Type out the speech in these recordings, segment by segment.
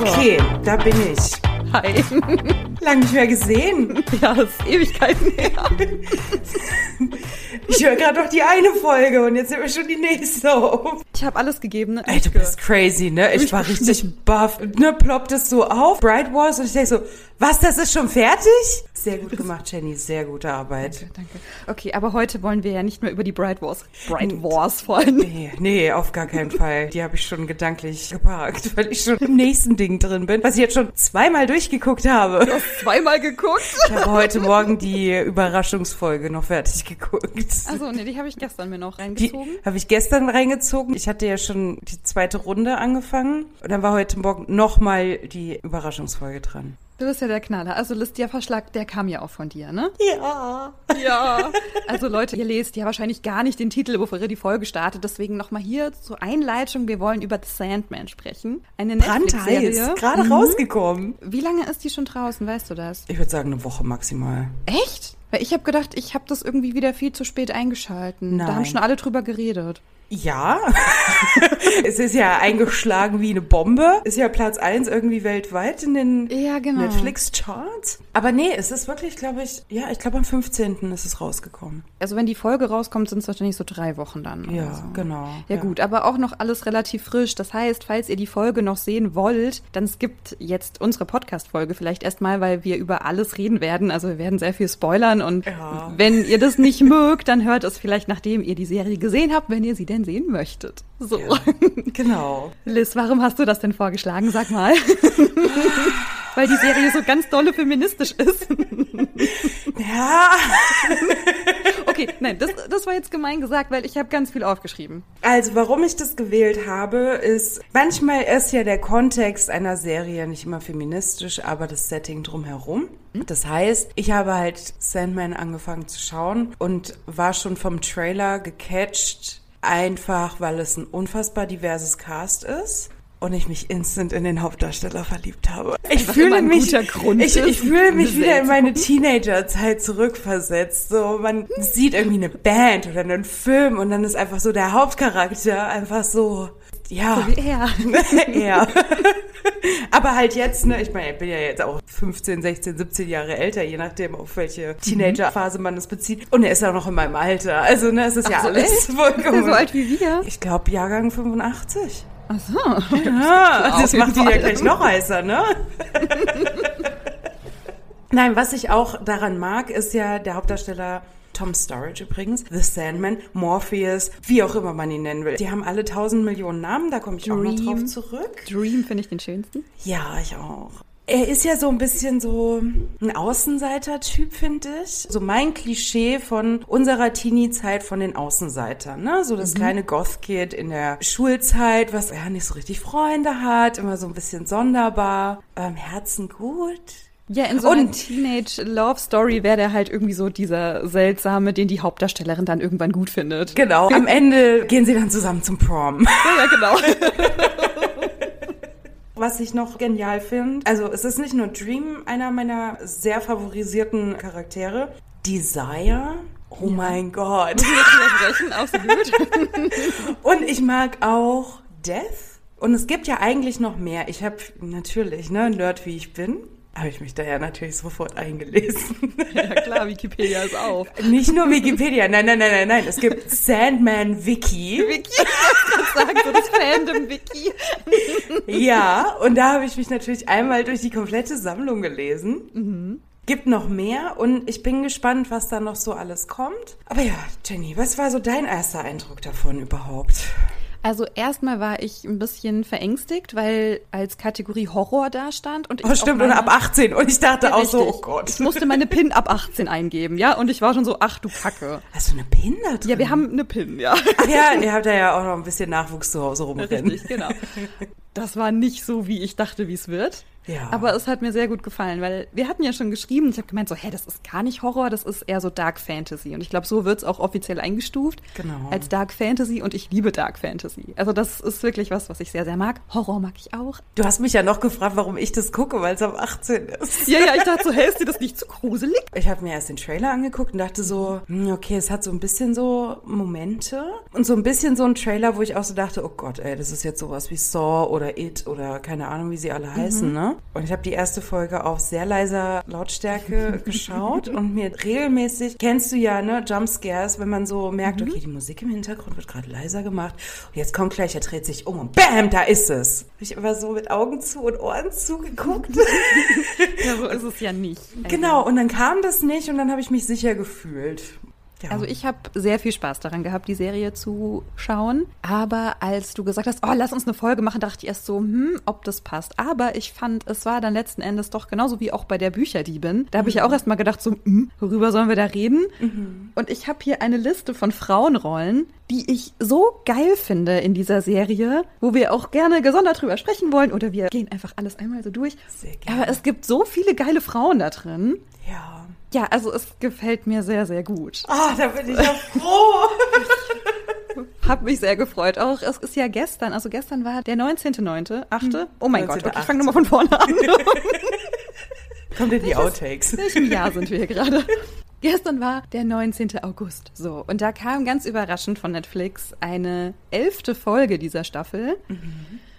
Okay, da bin ich. Hi. Lang nicht mehr gesehen. Ja, das ist Ewigkeiten her. Ich höre gerade noch die eine Folge und jetzt sind wir schon die nächste auf. Ich habe alles gegeben. Ne? Ey, du bist crazy, ne? Ich war richtig baff. Ne, ploppt es so auf, Bright Wars, und ich denke so, was, das ist schon fertig? Sehr gut gemacht, Jenny, sehr gute Arbeit. Danke, danke. Okay, aber heute wollen wir ja nicht mehr über die Bright Wars, Bright Wars freuen. Nee, nee, auf gar keinen Fall. Die habe ich schon gedanklich geparkt, weil ich schon im nächsten Ding drin bin, was ich jetzt schon zweimal durchgeguckt habe. Du hast zweimal geguckt. Ich habe heute Morgen die Überraschungsfolge noch fertig geguckt. Also nee, die habe ich gestern mir noch Die reingezogen. habe ich gestern reingezogen. Ich hatte ja schon die zweite Runde angefangen. Und dann war heute Morgen nochmal die Überraschungsfolge dran. Du bist ja der Knaller. Also Listia Verschlag, der kam ja auch von dir, ne? Ja. Ja. Also Leute, ihr lest ja wahrscheinlich gar nicht den Titel, bevor ihr die Folge startet. Deswegen nochmal hier zur Einleitung. Wir wollen über The Sandman sprechen. Eine Netflix-Serie. Brandheiß. Gerade Mhm. rausgekommen. Wie lange ist die schon draußen, weißt du das? Ich würde sagen, eine Woche maximal. Echt? Weil ich habe gedacht, ich habe das irgendwie wieder viel zu spät eingeschalten. Da Nein. haben schon alle drüber geredet. Ja. es ist ja eingeschlagen wie eine Bombe. Ist ja Platz eins irgendwie weltweit in den Ja, genau. Netflix-Charts. Aber nee, es ist wirklich, glaube ich, ja, ich glaube am 15. ist es rausgekommen. Also wenn die Folge rauskommt, sind es wahrscheinlich so drei Wochen dann. Ja, so. genau. Ja, gut, aber auch noch alles relativ frisch. Das heißt, falls ihr die Folge noch sehen wollt, dann skippt jetzt unsere Podcast-Folge vielleicht erstmal, weil wir über alles reden werden. Also wir werden sehr viel spoilern und Ja. wenn ihr das nicht mögt, dann hört es vielleicht, nachdem ihr die Serie gesehen habt, wenn ihr sie denn sehen möchtet. So. Ja. Genau. Liz, warum hast du das denn vorgeschlagen? Sag mal. weil die Serie so ganz dolle feministisch ist. Ja. Okay, nein, das, das war jetzt gemein gesagt, weil ich habe ganz viel aufgeschrieben. Also, warum ich das gewählt habe, ist, manchmal ist ja der Kontext einer Serie nicht immer feministisch, aber das Setting drumherum. Das heißt, ich habe halt Sandman angefangen zu schauen und war schon vom Trailer gecatcht, einfach weil es ein unfassbar diverses Cast ist. Und ich mich instant in den Hauptdarsteller verliebt habe. Ich fühle mich, ich, ich fühle mich wieder in meine. Teenagerzeit zurückversetzt. So, man sieht irgendwie eine Band oder einen Film und dann ist einfach so der Hauptcharakter einfach so, ja, Wie er. er. Aber halt jetzt, ne, ich meine, ich bin ja jetzt auch 15, 16, 17 Jahre älter, je nachdem, auf welche Teenagerphase man das bezieht. Und er ist auch noch in meinem Alter. Also, ne, es ist ja so, alles vollkommen. so alt wie wir. ich glaube, Jahrgang 85. Ach so. Ja, das jeden macht ihn ja gleich noch heißer, ne? Nein, was ich auch daran mag, ist ja der Hauptdarsteller Tom Storage übrigens, The Sandman, Morpheus, wie auch immer man ihn nennen will. Die haben alle tausend Millionen Namen, da komme ich auch noch Dream. drauf zurück. Dream finde ich den schönsten. Ja, ich auch. Er ist ja so ein bisschen so ein Außenseiter-Typ, finde ich. So mein Klischee von unserer Teenie-Zeit von den Außenseitern, ne? So das kleine Goth-Kid in der Schulzeit, was ja nicht so richtig Freunde hat, immer so ein bisschen sonderbar, aber im Herzen gut. Ja, in so einer Teenage-Love-Story wäre der halt irgendwie so dieser seltsame, den die Hauptdarstellerin dann irgendwann gut findet. Genau. Am Ende gehen sie dann zusammen zum Prom. Ja, ja, genau. Was ich noch genial finde, also es ist nicht nur Dream einer meiner sehr favorisierten Charaktere, Desire. Oh mein Gott. Jetzt widersprechen, absolut. Und ich mag auch Death. Und es gibt ja eigentlich noch mehr. Ich habe natürlich, ne, Nerd wie ich bin, habe ich mich da ja natürlich sofort eingelesen. Ja, klar, Wikipedia ist auf. Nicht nur Wikipedia, nein, nein, nein, nein, nein. Es gibt Sandman Wiki. Wiki, ich sagen, so das Fandom-Wiki. Ja, und da habe ich mich natürlich einmal durch die komplette Sammlung gelesen. Gibt noch mehr und ich bin gespannt, was da noch so alles kommt. Aber ja, Jenny, was war so dein erster Eindruck davon überhaupt? Also erstmal war ich ein bisschen verängstigt, weil als Kategorie Horror da stand. Und ich Oh, stimmt, auf und meine- ab 18. Und ich dachte auch so, oh Gott. Ich musste meine PIN ab 18 eingeben, ja, und ich war schon so, ach du Kacke. Hast du eine Pin da drin? Ja, wir haben eine PIN, ja. Ach ja, ihr habt ja auch noch ein bisschen Nachwuchs zu Hause rumrennen. Richtig, genau. Das war nicht so, wie ich dachte, wie es wird. Ja. Aber es hat mir sehr gut gefallen, weil wir hatten ja schon geschrieben, ich habe gemeint so, hä, das ist gar nicht Horror, das ist eher so Dark Fantasy. Und ich glaube, so wird's auch offiziell eingestuft. Genau. Als Dark Fantasy und ich liebe Dark Fantasy. Also das ist wirklich was, was ich sehr, sehr mag. Horror mag ich auch. Du hast mich ja noch gefragt, warum ich das gucke, weil es am 18 ist. Ja, ja, ich dachte so, hä, ist dir das nicht zu gruselig? Ich habe mir erst den Trailer angeguckt und dachte so, hm, okay, es hat so ein bisschen so Momente und so ein bisschen so ein Trailer, wo ich auch so dachte, oh Gott, ey, das ist jetzt sowas wie Saw oder It oder keine Ahnung, wie sie alle heißen, ne? Und ich habe die erste Folge auf sehr leiser Lautstärke geschaut und mir regelmäßig, kennst du ja, ne, Jumpscares, wenn man so merkt, okay, die Musik im Hintergrund wird gerade leiser gemacht und jetzt kommt gleich, er dreht sich um und bam, da ist es. Hab ich immer so mit Augen zu und Ohren zugeguckt. Ja, so ist es ja nicht. Genau, und dann kam das nicht und dann habe ich mich sicher gefühlt. Ja. Also ich habe sehr viel Spaß daran gehabt, die Serie zu schauen. Aber als du gesagt hast, oh, lass uns eine Folge machen, dachte ich erst so, hm, ob das passt. Aber ich fand, es war dann letzten Endes doch genauso wie auch bei der Bücherdiebin. Da habe ich ja auch erst mal gedacht, so, hm, worüber sollen wir da reden? Und ich habe hier eine Liste von Frauenrollen, die ich so geil finde in dieser Serie, wo wir auch gerne gesondert drüber sprechen wollen. Oder wir gehen einfach alles einmal so durch. Aber es gibt so viele geile Frauen da drin. ja. Ja, also es gefällt mir sehr, sehr gut. Ah, da bin ich ja froh. Hab mich sehr gefreut. Auch es ist ja gestern, also gestern war der 19.9., 8. Oh mein Gott, okay, ich fange nochmal von vorne an. Kommt in die Outtakes. In welchem Jahr sind wir hier gerade? Gestern war der 19. August. So, und da kam ganz überraschend von Netflix eine elfte Folge dieser Staffel.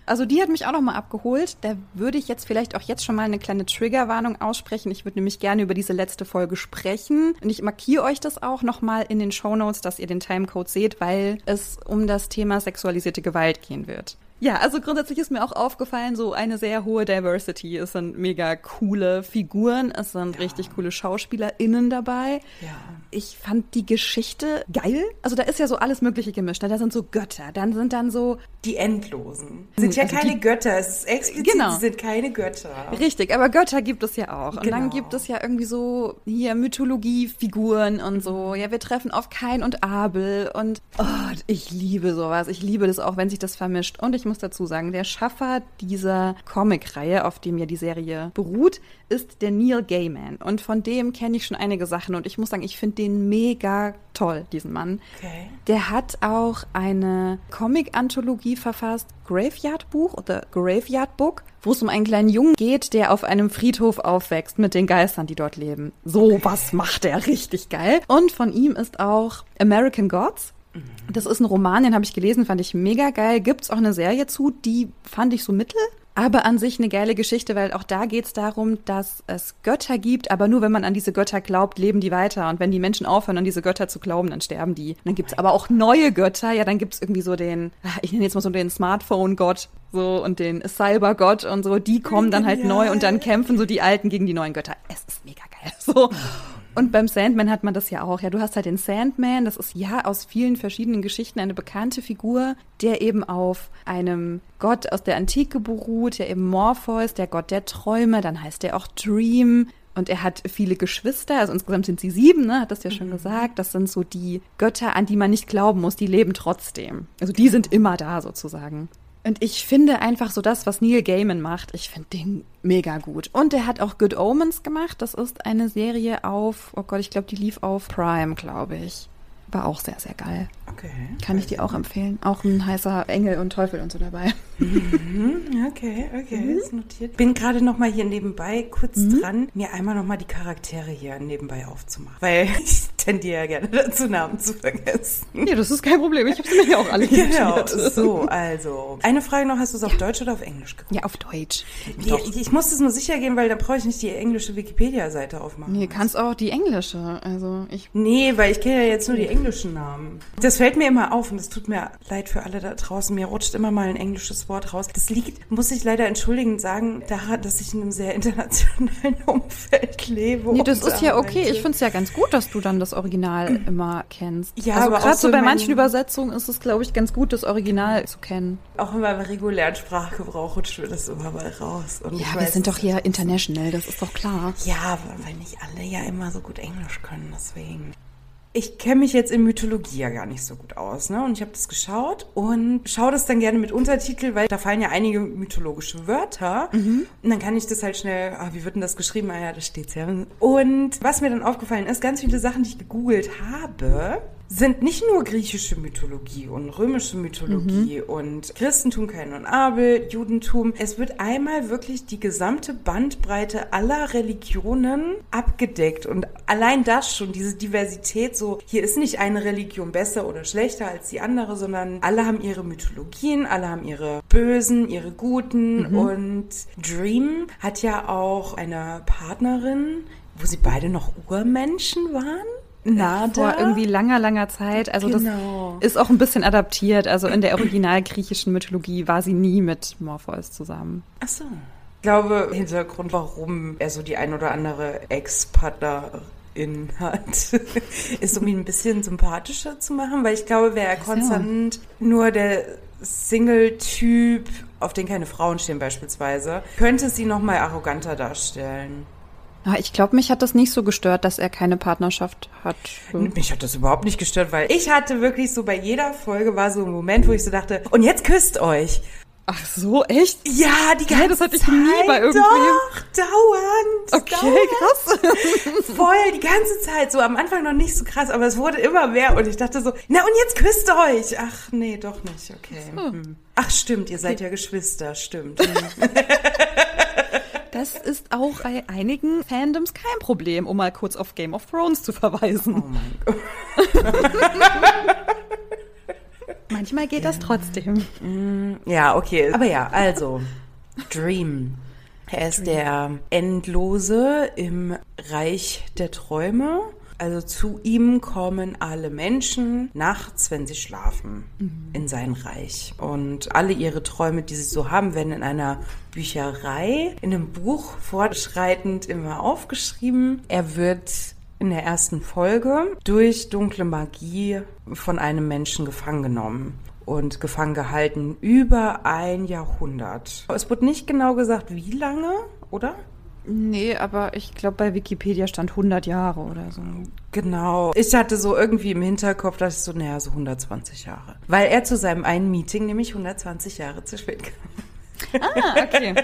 Also die hat mich auch nochmal abgeholt. Da würde ich jetzt vielleicht auch jetzt schon mal eine kleine Triggerwarnung aussprechen. Ich würde nämlich gerne über diese letzte Folge sprechen. Und ich markiere euch das auch nochmal in den Shownotes, dass ihr den Timecode seht, weil es um das Thema sexualisierte Gewalt gehen wird. Ja, also grundsätzlich ist mir auch aufgefallen, so eine sehr hohe Diversity. Es sind mega coole Figuren, es sind richtig coole SchauspielerInnen dabei. Ja. Ich fand die Geschichte geil. Also da ist ja so alles Mögliche gemischt. ne? Da sind so Götter, dann sind dann so Die Endlosen. Sind ja Also keine die- Götter. Es ist explizit, Genau. sie sind keine Götter. Richtig, aber Götter gibt es ja auch. Und dann Genau. gibt es ja irgendwie so hier Mythologiefiguren und so. Ja, wir treffen auf Kain und Abel und oh, ich liebe sowas. Ich liebe das auch, wenn sich das vermischt. Und ich muss dazu sagen, der Schaffer dieser Comicreihe, auf dem ja die Serie beruht, ist der Neil Gaiman. Und von dem kenne ich schon einige Sachen. Und ich muss sagen, ich finde den mega toll, diesen Mann. Okay. Der hat auch eine Comic-Anthologie verfasst, Graveyard Buch oder Graveyard Book, wo es um einen kleinen Jungen geht, der auf einem Friedhof aufwächst mit den Geistern, die dort leben. So was macht er richtig geil. Und von ihm ist auch American Gods. Das ist ein Roman, den habe ich gelesen, fand ich mega geil. Gibt's auch eine Serie zu, die fand ich so mittel. Aber an sich eine geile Geschichte, weil auch da geht's darum, dass es Götter gibt, aber nur wenn man an diese Götter glaubt, leben die weiter. Und wenn die Menschen aufhören, an diese Götter zu glauben, dann sterben die. Und dann gibt's aber auch neue Götter. Ja, dann gibt's irgendwie so den, ich nenne jetzt mal so den Smartphone-Gott so und den Cyber-Gott und so. Die kommen dann halt Genial. neu und dann kämpfen so die Alten gegen die neuen Götter. Es ist mega geil. So. Und beim Sandman hat man das ja auch. Ja, du hast halt den Sandman. Das ist ja aus vielen verschiedenen Geschichten eine bekannte Figur, der eben auf einem Gott aus der Antike beruht, der eben Morpheus, der Gott der Träume. Dann heißt er auch Dream. Und er hat viele Geschwister, also insgesamt sind sie sieben, ne, hat das ja schon gesagt. Das sind so die Götter, an die man nicht glauben muss, die leben trotzdem. Also die sind immer da sozusagen. Und ich finde einfach so das, was Neil Gaiman macht, ich finde den mega gut. Und er hat auch Good Omens gemacht. Das ist eine Serie auf, oh Gott, ich glaube, die lief auf Prime, glaube ich. War auch sehr, sehr geil. Okay. Kann ich dir auch empfehlen. Auch ein heißer Engel und Teufel und so dabei. Mhm, Okay, okay, ist notiert. Bin gerade noch mal hier nebenbei kurz dran, mir einmal noch mal die Charaktere hier nebenbei aufzumachen, weil ich tendiere ja gerne dazu, Namen zu vergessen. Nee, das ist kein Problem. Ich habe sie mir ja auch alle hier Genau, notiert. so, also. Eine Frage noch, hast du es auf Deutsch oder auf Englisch geguckt? Ja, auf Deutsch. Ja, ich, muss das nur sicher gehen, weil dann brauche ich nicht die englische Wikipedia-Seite aufmachen. Nee, kannst auch die englische. Also ich Nee, weil ich kenne ja jetzt nur die englischen Namen. Das fällt mir immer auf und es tut mir leid für alle da draußen. Mir rutscht immer mal ein englisches Wort raus. Das liegt, muss ich leider entschuldigend sagen, daran, dass ich in einem sehr internationalen Umfeld lebe. Nee, das ist ja okay. Ich finde es ja ganz gut, dass du dann das Original immer kennst. Ja, also aber gerade so bei manchen Übersetzungen ist es, glaube ich, ganz gut, das Original zu kennen. Auch in meinem regulären Sprachgebrauch rutscht mir das immer mal raus. Und Ja, wir sind doch hier international, das ist doch klar. Ja, weil nicht alle ja immer so gut Englisch können, deswegen. Ich kenne mich jetzt in Mythologie ja gar nicht so gut aus, ne? Und ich habe das geschaut und schaue das dann gerne mit Untertitel, weil da fallen ja einige mythologische Wörter. Mhm. Und dann kann ich das halt schnell, ah, wie wird denn das geschrieben? Ah ja, da steht's ja. Und was mir dann aufgefallen ist, ganz viele Sachen, die ich gegoogelt habe, sind nicht nur griechische Mythologie und römische Mythologie mhm. und Christentum, Kain und Abel, Judentum. Es wird einmal wirklich die gesamte Bandbreite aller Religionen abgedeckt und allein das schon, diese Diversität, so hier ist nicht eine Religion besser oder schlechter als die andere, sondern alle haben ihre Mythologien, alle haben ihre Bösen, ihre Guten mhm. und Dream hat ja auch eine Partnerin, wo sie beide noch Urmenschen waren. Nada? Vor irgendwie langer, langer Zeit. Also genau. das ist auch ein bisschen adaptiert. Also in der original griechischen Mythologie war sie nie mit Morpheus zusammen. Ach so. Ich glaube, Hintergrund, warum er so die ein oder andere Ex-Partnerin hat, ist, um ihn ein bisschen sympathischer zu machen, weil ich glaube, wäre er konstant nur der Single-Typ, auf den keine Frauen stehen beispielsweise, könnte sie noch mal arroganter darstellen. Ah, ich glaube, mich hat das nicht so gestört, dass er keine Partnerschaft hat. Mich hat das überhaupt nicht gestört, weil ich hatte wirklich so bei jeder Folge war so ein Moment, wo ich so dachte, und jetzt küsst euch. Ach so, echt? Ja, die ganze Zeit. das hatte ich nie bei irgendwem. Doch, dauernd. Okay, dauernd. krass. Voll, die ganze Zeit. So am Anfang noch nicht so krass, aber es wurde immer mehr und ich dachte so, na und jetzt küsst euch. Ach nee, doch nicht. Okay. So. Hm. Ach stimmt, ihr seid ja Geschwister, stimmt. Das ist auch bei einigen Fandoms kein Problem, um mal kurz auf Game of Thrones zu verweisen. Oh mein Gott. Manchmal geht ja. das trotzdem. Mm, ja, okay. Aber ja, also, Dream. Er ist Dream. der Endlose im Reich der Träume. Also zu ihm kommen alle Menschen nachts, wenn sie schlafen, mhm. in sein Reich. Und alle ihre Träume, die sie so haben, werden in einer Bücherei, in einem Buch fortschreitend immer aufgeschrieben. Er wird in der ersten Folge durch dunkle Magie von einem Menschen gefangen genommen und gefangen gehalten über ein Jahrhundert. Es wird nicht genau gesagt, wie lange, oder? Nee, aber ich glaube, bei Wikipedia stand 100 Jahre oder so. Genau. Ich hatte so irgendwie im Hinterkopf, dass ich so, naja, so 120 Jahre. Weil er zu seinem einen Meeting nämlich 120 Jahre zu spät kam. Ah, okay.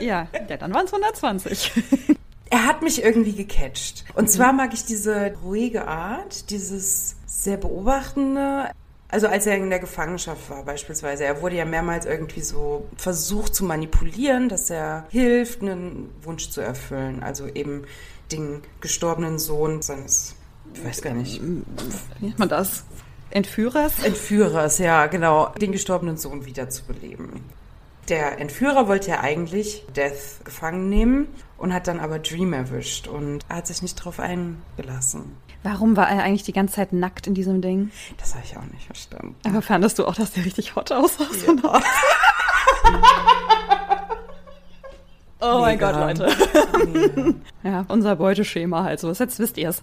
Ja, ja dann waren es 120. Er hat mich irgendwie gecatcht. Und zwar mag ich diese ruhige Art, dieses sehr beobachtende. Also als er in der Gefangenschaft war beispielsweise, er wurde ja mehrmals irgendwie so versucht zu manipulieren, dass er hilft, einen Wunsch zu erfüllen. Also eben den gestorbenen Sohn seines, ich weiß gar nicht. Wie nennt man das? Entführers? Entführers, ja, genau. Den gestorbenen Sohn wiederzubeleben. Der Entführer wollte ja eigentlich Death gefangen nehmen und hat dann aber Dream erwischt und er hat sich nicht drauf eingelassen. Warum war er eigentlich die ganze Zeit nackt in diesem Ding? Das habe ich auch nicht verstanden. Aber fandest du auch, dass der richtig hot aussah? Ja. Oh mein Gott, Leute. ja, unser Beuteschema halt so. Jetzt wisst ihr es.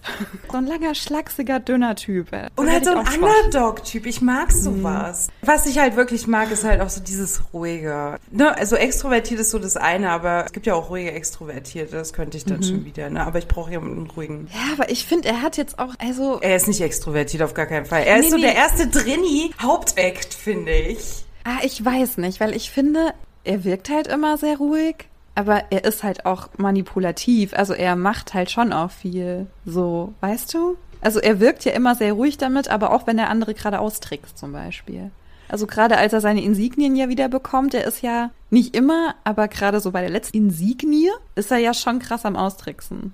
So ein langer, schlachsiger, dünner Typ. Und halt so ein Underdog-Typ. Ich mag sowas. Mhm. Was ich halt wirklich mag, ist halt auch so dieses ruhige. Ne? Also extrovertiert ist so das eine, aber es gibt ja auch ruhige Extrovertierte. Das könnte ich dann mhm. schon wieder. Ne? Aber ich brauche jemanden ruhigen. Ja, aber ich finde, er hat jetzt auch, also... Er ist nicht extrovertiert, auf gar keinen Fall. Er nee, ist so nee. der erste Drini-Hauptakt, finde ich. Ah, ich weiß nicht, weil ich finde, er wirkt halt immer sehr ruhig. Aber er ist halt auch manipulativ. Also er macht halt schon auch viel. So, weißt du? Also er wirkt ja immer sehr ruhig damit, aber auch wenn er andere gerade austrickst zum Beispiel. Also gerade als er seine Insignien ja wieder bekommt, er ist ja nicht immer, aber gerade so bei der letzten Insignie ist er ja schon krass am Austricksen.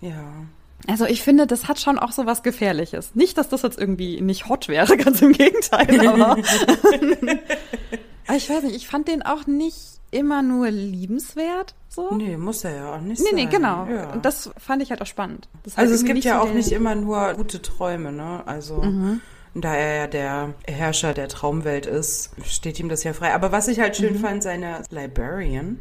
Ja. Also ich finde, das hat schon auch so was Gefährliches. Nicht, dass das jetzt irgendwie nicht hot wäre, ganz im Gegenteil, aber, aber ich weiß nicht, ich fand den auch nicht immer nur liebenswert. So. Nee, muss er ja auch nicht nee, sein. Nee, genau. Ja. Und das fand ich halt auch spannend. also es gibt ja auch nicht immer nur gute Träume, ne? Also mhm. da er ja der Herrscher der Traumwelt ist, steht ihm das ja frei. Aber was ich halt schön mhm. fand, seine Librarian.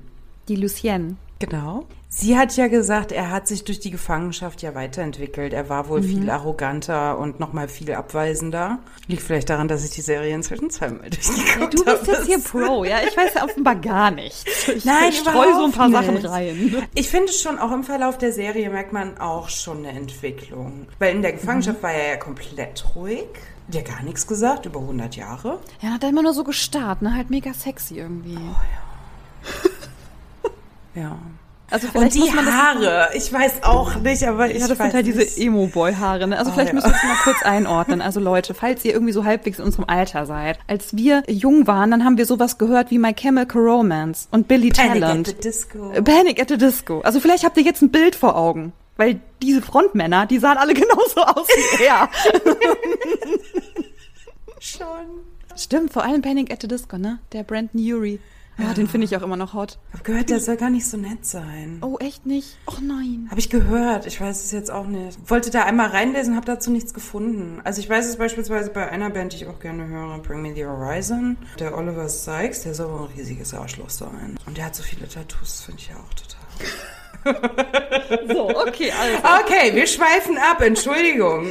Die Lucienne. Genau. Sie hat ja gesagt, er hat sich durch die Gefangenschaft ja weiterentwickelt. Er war wohl viel arroganter und nochmal viel abweisender. Liegt vielleicht daran, dass ich die Serie inzwischen zweimal durchgeguckt Du bist habe. jetzt hier Pro, ja? Ich weiß ja offenbar gar nichts. Ich Nein, streue so ein paar überhaupt Sachen nicht. rein. Ich finde schon, auch im Verlauf der Serie merkt man auch schon eine Entwicklung. Weil in der Gefangenschaft war er ja komplett ruhig. Der gar nichts gesagt, über 100 Jahre. Ja, hat er immer nur so gestarrt, ne? Halt mega sexy irgendwie. Ja. Also Und vielleicht die muss man das Haare, ich weiß auch nicht, aber ich Ja, das weiß sind halt diese. Emo-Boy-Haare. Ne? Also Oh, vielleicht ja. müssen wir es mal kurz einordnen. Also Leute, falls ihr irgendwie so halbwegs in unserem Alter seid. Als wir jung waren, dann haben wir sowas gehört wie My Chemical Romance und Billy Panic Talent. at the Disco. Panic at the Disco. Also vielleicht habt ihr jetzt ein Bild vor Augen. Weil diese Frontmänner, die sahen alle genauso aus wie er. Schon. Stimmt, vor allem Panic at the Disco, ne? Der Brandon Urie. Ja, den finde ich auch immer noch hot. Ich habe gehört, der soll gar nicht so nett sein. Oh, echt nicht? Oh nein. Habe ich gehört, ich weiß es jetzt auch nicht. Wollte da einmal reinlesen, habe dazu nichts gefunden. Also ich weiß es beispielsweise bei einer Band, die ich auch gerne höre, Bring Me the Horizon. Der Oliver Sykes, der soll wohl ein riesiges Arschloch sein. Und der hat so viele Tattoos, finde ich ja auch total. So, okay, also. Okay, wir schweifen ab, Entschuldigung.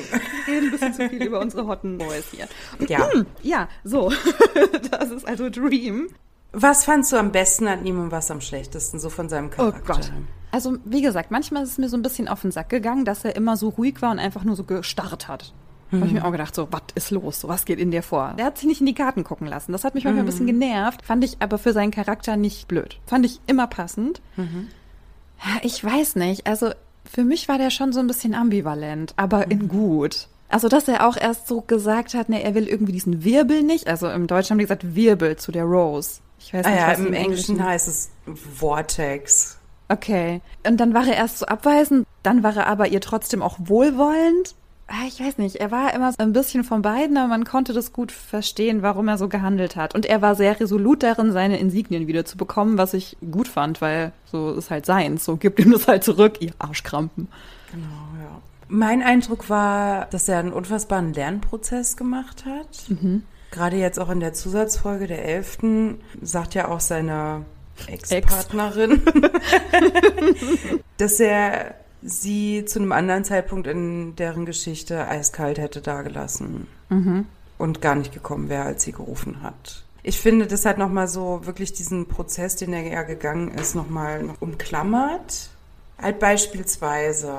Wir reden ein bisschen zu viel über unsere hotten Boys hier. Ja. Ja, so. das ist also Dream. Was fandst du am besten an ihm und was am schlechtesten, so von seinem Oh Charakter? Gott. Also, wie gesagt, manchmal ist es mir so ein bisschen auf den Sack gegangen, dass er immer so ruhig war und einfach nur so gestarrt hat. Da habe ich mir auch gedacht, so, was ist los? So, was geht in dir vor? Der hat sich nicht in die Karten gucken lassen. Das hat mich manchmal ein bisschen genervt. Fand ich aber für seinen Charakter nicht blöd. Fand ich immer passend. Ja, ich weiß nicht. Also, für mich war der schon so ein bisschen ambivalent, aber in gut. Also, dass er auch erst so gesagt hat, ne, er will irgendwie diesen Wirbel nicht. Also, im Deutschen haben die gesagt Wirbel zu der Rose. Ich weiß Ah nicht, ja, was im im Englischen heißt es Vortex. Okay. Und dann war er erst so abweisend, dann war er aber ihr trotzdem auch wohlwollend. Ah, Ich weiß nicht, er war immer so ein bisschen von beiden, aber man konnte das gut verstehen, warum er so gehandelt hat. Und er war sehr resolut darin, seine Insignien wieder zu bekommen, was ich gut fand, weil so ist halt seins. So gibt ihm das halt zurück, ihr Arschkrampen. Genau, ja. Mein Eindruck war, dass er einen unfassbaren Lernprozess gemacht hat. Gerade jetzt auch in der Zusatzfolge der Elften sagt ja auch seine Ex-Partnerin, dass er sie zu einem anderen Zeitpunkt in deren Geschichte eiskalt hätte dagelassen und gar nicht gekommen wäre, als sie gerufen hat. Ich finde, das hat nochmal so wirklich diesen Prozess, den er ja gegangen ist, nochmal noch umklammert. Halt beispielsweise,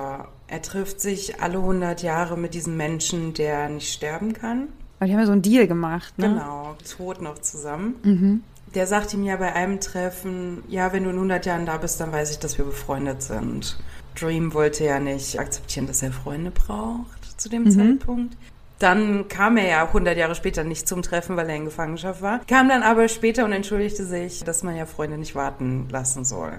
er trifft sich alle 100 Jahre mit diesem Menschen, der nicht sterben kann. Weil die haben ja so einen Deal gemacht, ne? Genau, tot noch zusammen. Der sagt ihm ja bei einem Treffen, ja, wenn du in 100 Jahren da bist, dann weiß ich, dass wir befreundet sind. Dream wollte ja nicht akzeptieren, dass er Freunde braucht zu dem Zeitpunkt. Dann kam er ja 100 Jahre später nicht zum Treffen, weil er in Gefangenschaft war. Kam dann aber später und entschuldigte sich, dass man ja Freunde nicht warten lassen soll.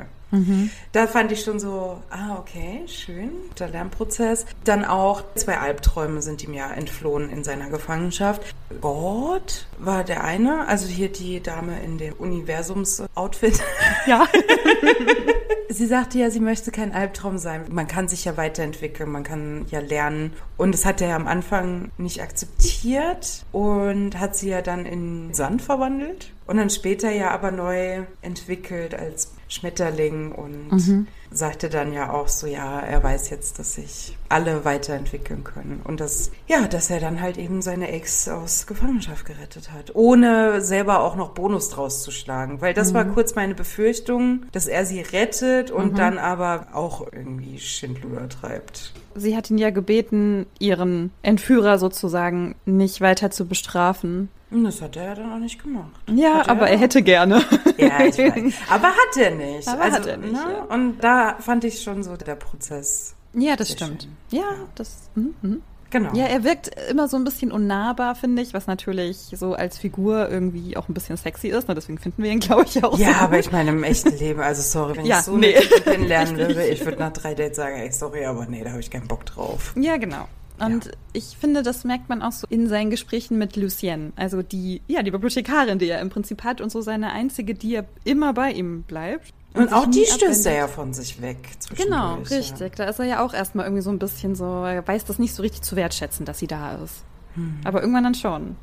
Da fand ich schon so, ah, okay, schön, der Lernprozess. Dann auch zwei Albträume sind ihm ja entflohen in seiner Gefangenschaft. Gott war der eine, also hier die Dame in dem Universums-Outfit. Ja. Sie sagte ja, sie möchte kein Albtraum sein. Man kann sich ja weiterentwickeln, man kann ja lernen. Und das hat er ja am Anfang nicht akzeptiert und hat sie ja dann in Sand verwandelt. Und dann später ja aber neu entwickelt als Schmetterling und sagte dann ja auch so, ja, er weiß jetzt, dass sich alle weiterentwickeln können. Und dass, ja, dass er dann halt eben seine Ex aus Gefangenschaft gerettet hat, ohne selber auch noch Bonus draus zu schlagen. Weil das war kurz meine Befürchtung, dass er sie rettet und dann aber auch irgendwie Schindluder treibt. Sie hat ihn ja gebeten, ihren Entführer sozusagen nicht weiter zu bestrafen. Das hat er ja dann auch nicht gemacht. Ja, Hat aber er hätte gerne. Ja, ich weiß. Aber hat er nicht. Aber also, hat er nicht, Ne? ja. Und da fand ich schon so der Prozess. Ja, das Sehr stimmt. schön. Ja, das. mhm, mhm. Genau. Ja, er wirkt immer so ein bisschen unnahbar, finde ich, was natürlich so als Figur irgendwie auch ein bisschen sexy ist. Ne? Deswegen finden wir ihn, glaube ich, auch Ja, so. aber ich meine, im echten Leben, also sorry, wenn Ja, ich so nee. kennenlernen würde, ich würde nach drei Dates sagen, ey, sorry, aber nee, da habe ich keinen Bock drauf. Ja, genau. Und Ja. ich finde, das merkt man auch so in seinen Gesprächen mit Lucienne. Also die, ja, die Bibliothekarin, die er im Prinzip hat und so seine einzige, die ja immer bei ihm bleibt. Und sich auch die stößt er ja von sich weg. Genau, richtig. Da ist er ja auch erstmal irgendwie so ein bisschen so, er weiß das nicht so richtig zu wertschätzen, dass sie da ist. Hm. Aber irgendwann dann schon.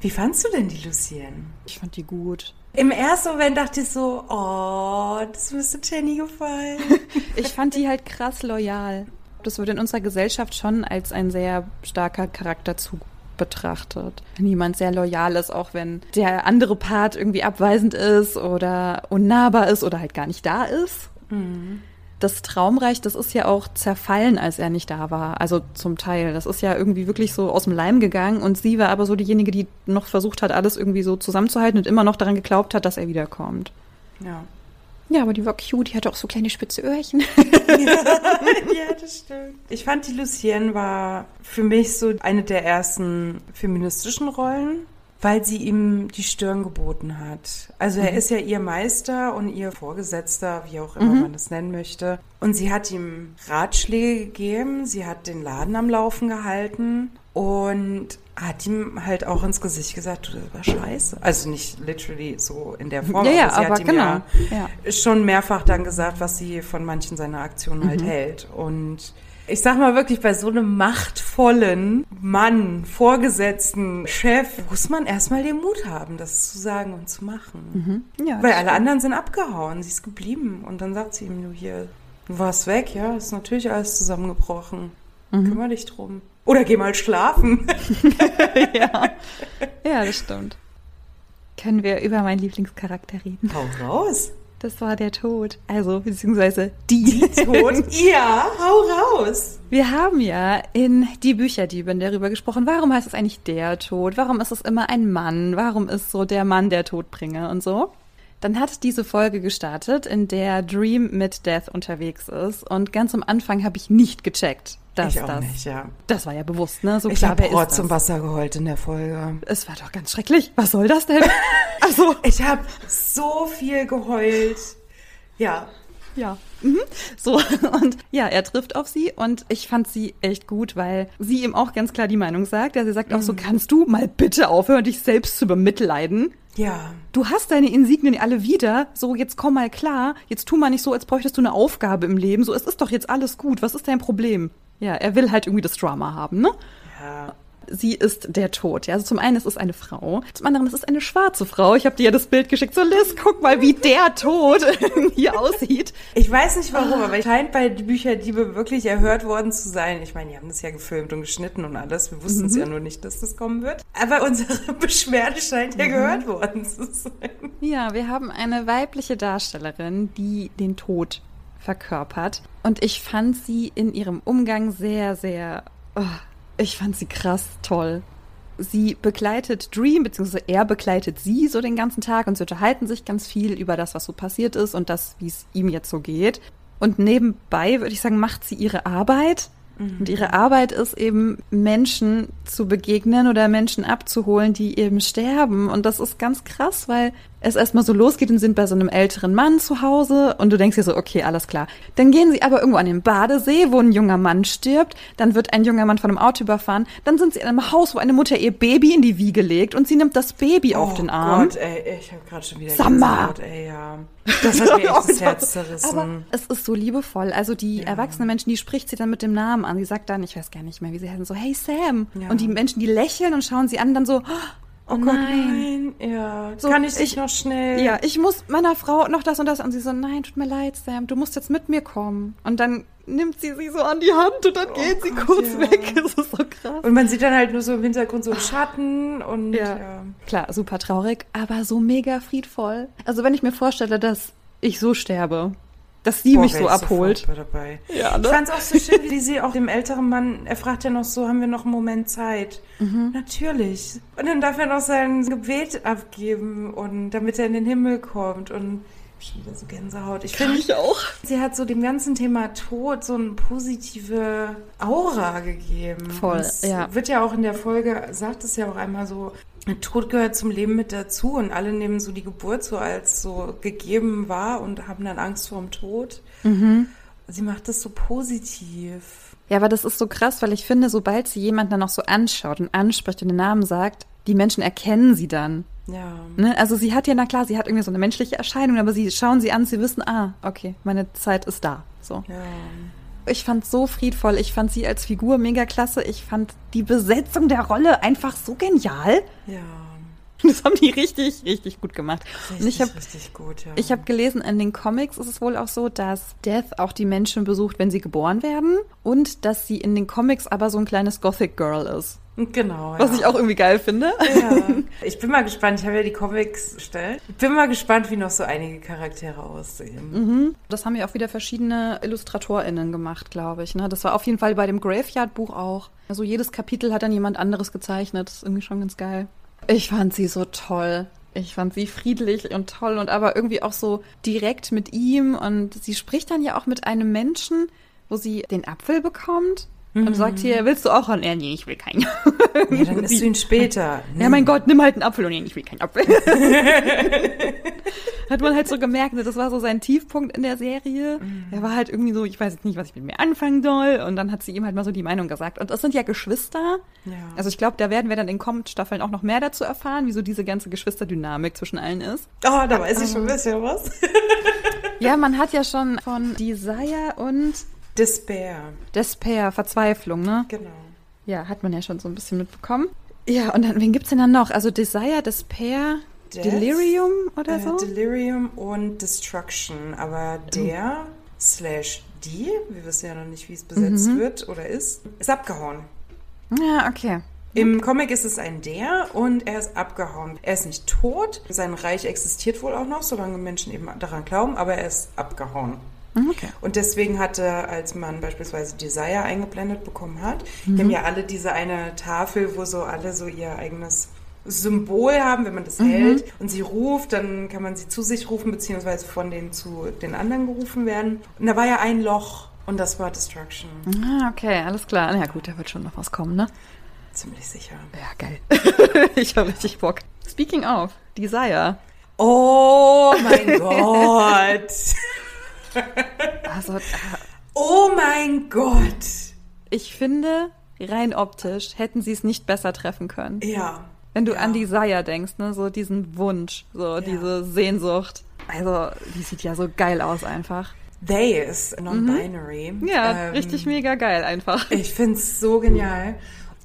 Wie fandst du denn die Lucien? Ich fand die gut. Im ersten Moment dachte ich so, oh, das müsste Jenny gefallen. ich fand die halt krass loyal. Das wird in unserer Gesellschaft schon als ein sehr starker Charakterzug betrachtet. Wenn jemand sehr loyal ist, auch wenn der andere Part irgendwie abweisend ist oder unnahbar ist oder halt gar nicht da ist. Mhm. Das Traumreich, das ist ja auch zerfallen, als er nicht da war. Also zum Teil. Das ist ja irgendwie wirklich so aus dem Leim gegangen und sie war aber so diejenige, die noch versucht hat, alles irgendwie so zusammenzuhalten und immer noch daran geglaubt hat, dass er wiederkommt. Ja. Ja, aber die war cute, die hatte auch so kleine spitze Öhrchen. ja, ja, das stimmt. Ich fand, die Lucienne war für mich so eine der ersten feministischen Rollen, weil sie ihm die Stirn geboten hat. Also er mhm. ist ja ihr Meister und ihr Vorgesetzter, wie auch immer mhm. man das nennen möchte. Und sie hat ihm Ratschläge gegeben, sie hat den Laden am Laufen gehalten und hat ihm halt auch ins Gesicht gesagt, du, das war scheiße. Also nicht literally so in der Form, ja, ja, aber sie aber hat ihm genau. ja, schon mehrfach dann gesagt, was sie von manchen seiner Aktionen halt mhm. hält. Und ich sag mal wirklich, bei so einem machtvollen Mann, Vorgesetzten, Chef, muss man erstmal den Mut haben, das zu sagen und zu machen. Mhm. Ja, Weil alle anderen sind abgehauen, sie ist geblieben. Und dann sagt sie ihm, du hier, du warst weg, ja, ist natürlich alles zusammengebrochen. Mhm. Kümmer dich drum. Oder geh mal schlafen. ja. ja, das stimmt. Können wir über meinen Lieblingscharakter reden? Hau raus. Das war der Tod. Also, beziehungsweise die. Die Tod? ja, hau raus. Wir haben ja in Die Bücherdiebin darüber gesprochen, warum heißt es eigentlich der Tod? Warum ist es immer ein Mann? Warum ist so der Mann der Todbringer und so? Dann hat diese Folge gestartet, in der Dream mit Death unterwegs ist. Und ganz am Anfang habe ich nicht gecheckt, dass ich auch das. Nicht, ja. Das war ja bewusst, ne? So ich habe das? zum Wasser geheult in der Folge. Es war doch ganz schrecklich. Was soll das denn? also, Ich habe so viel geheult. Ja. ja. Mhm. So, und ja, er trifft auf sie und ich fand sie echt gut, weil sie ihm auch ganz klar die Meinung sagt. Ja, sie sagt auch so, kannst du mal bitte aufhören, dich selbst zu bemitleiden? Ja. Du hast deine Insignien alle wieder. So, jetzt komm mal klar. Jetzt tu mal nicht so, als bräuchtest du eine Aufgabe im Leben. So, es ist doch jetzt alles gut. Was ist dein Problem? Ja, er will halt irgendwie das Drama haben, ne? Ja. Sie ist der Tod. Ja, also zum einen ist es eine Frau, zum anderen ist es eine schwarze Frau. Ich habe dir ja das Bild geschickt. So, Liz, guck mal, wie der Tod hier aussieht. Ich weiß nicht warum, aber es scheint bei Bücherdiebe wirklich erhört worden zu sein. Ich meine, die haben das ja gefilmt und geschnitten und alles. Wir wussten es Mhm. ja nur nicht, dass das kommen wird. Aber unsere Beschwerde scheint Mhm. ja gehört worden zu sein. Ja, wir haben eine weibliche Darstellerin, die den Tod verkörpert. Und ich fand sie in ihrem Umgang sehr, sehr. Oh, ich fand sie krass toll. Sie begleitet Dream, beziehungsweise er begleitet sie so den ganzen Tag und sie unterhalten sich ganz viel über das, was so passiert ist und das, wie es ihm jetzt so geht. Und nebenbei, würde ich sagen, macht sie ihre Arbeit. Und ihre Arbeit ist eben, Menschen zu begegnen oder Menschen abzuholen, die eben sterben. Und das ist ganz krass, weil es erstmal so losgeht und sind bei so einem älteren Mann zu Hause und du denkst dir so, okay, alles klar. Dann gehen sie aber irgendwo an den Badesee, wo ein junger Mann stirbt. Dann wird ein junger Mann von einem Auto überfahren. Dann sind sie in einem Haus, wo eine Mutter ihr Baby in die Wiege legt und sie nimmt das Baby auf den Arm. Oh Gott, ey, ich habe gerade schon wieder Summer. Gänsehaut, ey, ja. Das hat mir echt das Herz zerrissen. Aber es ist so liebevoll. Also die erwachsenen Menschen, die spricht sie dann mit dem Namen an. Sie sagt dann, ich weiß gar nicht mehr, wie sie heißen, so, hey Sam. Ja. Und die Menschen, die lächeln und schauen sie an, dann so, oh, oh Gott, nein. Ja. So, Kann ich dich ich- noch schnell? Ja, ich muss meiner Frau noch das und das. Und sie so, nein, tut mir leid, Sam, du musst jetzt mit mir kommen. Und dann nimmt sie sie so an die Hand und dann geht sie Oh Gott, kurz ja. weg. Das ist so krass. Und man sieht dann halt nur so im Hintergrund so einen Schatten und Ja. ja. Klar, super traurig, aber so mega friedvoll. Also wenn ich mir vorstelle, dass ich so sterbe, dass sie Boah, mich so ich abholt. Ja, ne? Ich fand es auch so schön, wie sie auch dem älteren Mann, er fragt ja noch so, haben wir noch einen Moment Zeit? Mhm. Natürlich. Und dann darf er noch sein Gebet abgeben und damit er in den Himmel kommt und schon wieder so Gänsehaut. Ich finde, Ich auch. sie hat so dem ganzen Thema Tod so eine positive Aura gegeben. Voll, es ja. Wird ja auch in der Folge, sagt es ja auch einmal so, Tod gehört zum Leben mit dazu und alle nehmen so die Geburt so als so gegeben wahr und haben dann Angst vor dem Tod. Mhm. Sie macht das so positiv. Ja, aber das ist so krass, weil ich finde, sobald sie jemanden dann auch so anschaut und anspricht und den Namen sagt, die Menschen erkennen sie dann. Ja. Ne? Also sie hat ja, na klar, sie hat irgendwie so eine menschliche Erscheinung, aber sie schauen sie an, sie wissen, ah, okay, meine Zeit ist da. So. Ja. Ich fand so friedvoll, ich fand sie als Figur mega klasse, ich fand die Besetzung der Rolle einfach so genial. Ja. Das haben die richtig, richtig gut gemacht. Richtig, Und ich habe richtig gut, ja. ich habe gelesen, in den Comics ist es wohl auch so, dass Death auch die Menschen besucht, wenn sie geboren werden. Und dass sie in den Comics aber so ein kleines Gothic Girl ist. Genau. Was ja. ich auch irgendwie geil finde. Ja. Ich bin mal gespannt, ich habe ja die Comics bestellt. Ich bin mal gespannt, wie noch so einige Charaktere aussehen. Das haben ja auch wieder verschiedene IllustratorInnen gemacht, glaube ich. Ne? Das war auf jeden Fall bei dem Graveyard-Buch auch. Also jedes Kapitel hat dann jemand anderes gezeichnet. Das ist irgendwie schon ganz geil. Ich fand sie so toll. Ich fand sie friedlich und toll und aber irgendwie auch so direkt mit ihm. Und sie spricht dann ja auch mit einem Menschen, wo sie den Apfel bekommt. Und sagt hier, willst du auch einen? Ja, nee, ich will keinen. Ja, dann isst du ihn später. Ja, mein Gott, nimm halt einen Apfel und nee, ich will keinen Apfel. Hat man halt so gemerkt, ne, das war so sein Tiefpunkt in der Serie. Er war halt irgendwie so, ich weiß jetzt nicht, was ich mit mir anfangen soll. Und dann hat sie ihm halt mal so die Meinung gesagt. Und das sind ja Geschwister. Ja. Also ich glaube, da werden wir dann in kommenden Staffeln auch noch mehr dazu erfahren, wie so diese ganze Geschwisterdynamik zwischen allen ist. Oh, da weiß ich schon ein bisschen was. Ja, man hat ja schon von Desire und Despair. Despair, Verzweiflung, ne? Genau. Ja, hat man ja schon so ein bisschen mitbekommen. Ja, und dann, wen gibt's denn dann noch? Also Desire, Despair, Death, Delirium oder Äh, so? Delirium und Destruction. Aber der slash die, wir wissen ja noch nicht, wie es besetzt Mhm. wird oder ist, ist abgehauen. ja, okay. Im Comic ist es ein der und er ist abgehauen. Er ist nicht tot. Sein Reich existiert wohl auch noch, solange Menschen eben daran glauben, aber er ist abgehauen. Okay. Und deswegen hatte, als man beispielsweise Desire eingeblendet bekommen hat, Mhm. die haben ja alle diese eine Tafel, wo so alle so ihr eigenes Symbol haben, wenn man Mhm. das hält und sie ruft, dann kann man sie zu sich rufen, beziehungsweise von denen zu den anderen gerufen werden. Und da war ja ein Loch und das war Destruction. Ah, okay, alles klar. Na ja, gut, da wird schon noch was kommen, ne? Ziemlich sicher. Ja, geil. ich habe richtig Bock. Speaking of, Desire. Oh mein Gott! Also, äh, Oh mein Gott! ich finde, rein optisch hätten sie es nicht besser treffen können. Ja. Wenn du ja. an Desire denkst, ne, so diesen Wunsch, so diese Sehnsucht. Also, die sieht ja so geil aus einfach. They ist non-binary. Mhm. Ja, Ähm, richtig mega geil einfach. Ich find's so genial.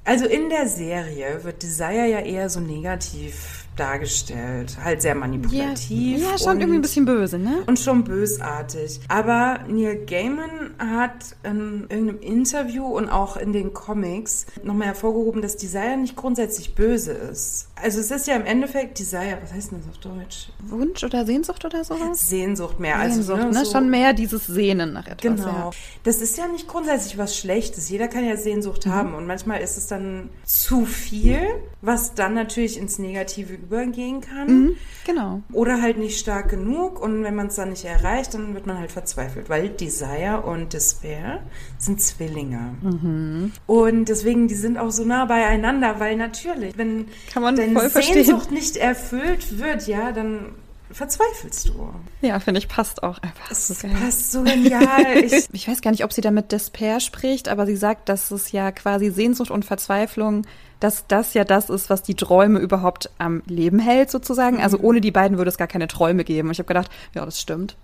Also in der Serie wird Desire ja eher so negativ dargestellt. Halt sehr manipulativ. ja, schon und, irgendwie ein bisschen böse, ne? Und schon bösartig. Aber Neil Gaiman hat in irgendeinem Interview und auch in den Comics nochmal hervorgehoben, dass Desire nicht grundsätzlich böse ist. Also es ist ja im Endeffekt Desire, was heißt denn das auf Deutsch? Wunsch oder Sehnsucht oder sowas? Sehnsucht mehr. Also, Sehnsucht, ne, ne? so- Schon mehr dieses Sehnen nach etwas. Genau. Ja. Das ist ja nicht grundsätzlich was Schlechtes. Jeder kann ja Sehnsucht Mhm. haben. Und manchmal ist es dann zu viel, was dann natürlich ins Negative übergehen kann. Mhm, genau. Oder halt nicht stark genug. Und wenn man es dann nicht erreicht, dann wird man halt verzweifelt. Weil Desire und Despair sind Zwillinge. Mhm. Und deswegen, die sind auch so nah beieinander. Weil natürlich, wenn Kann man deine voll verstehen. Sehnsucht nicht erfüllt wird, ja, dann verzweifelst du. Ja, finde ich, passt auch einfach. Es so passt so genial. Ich, Ich weiß gar nicht, ob sie damit Despair spricht, aber sie sagt, dass es ja quasi Sehnsucht und Verzweiflung, dass das ja das ist, was die Träume überhaupt am Leben hält, sozusagen. Also ohne die beiden würde es gar keine Träume geben. Und ich habe gedacht, ja, das stimmt.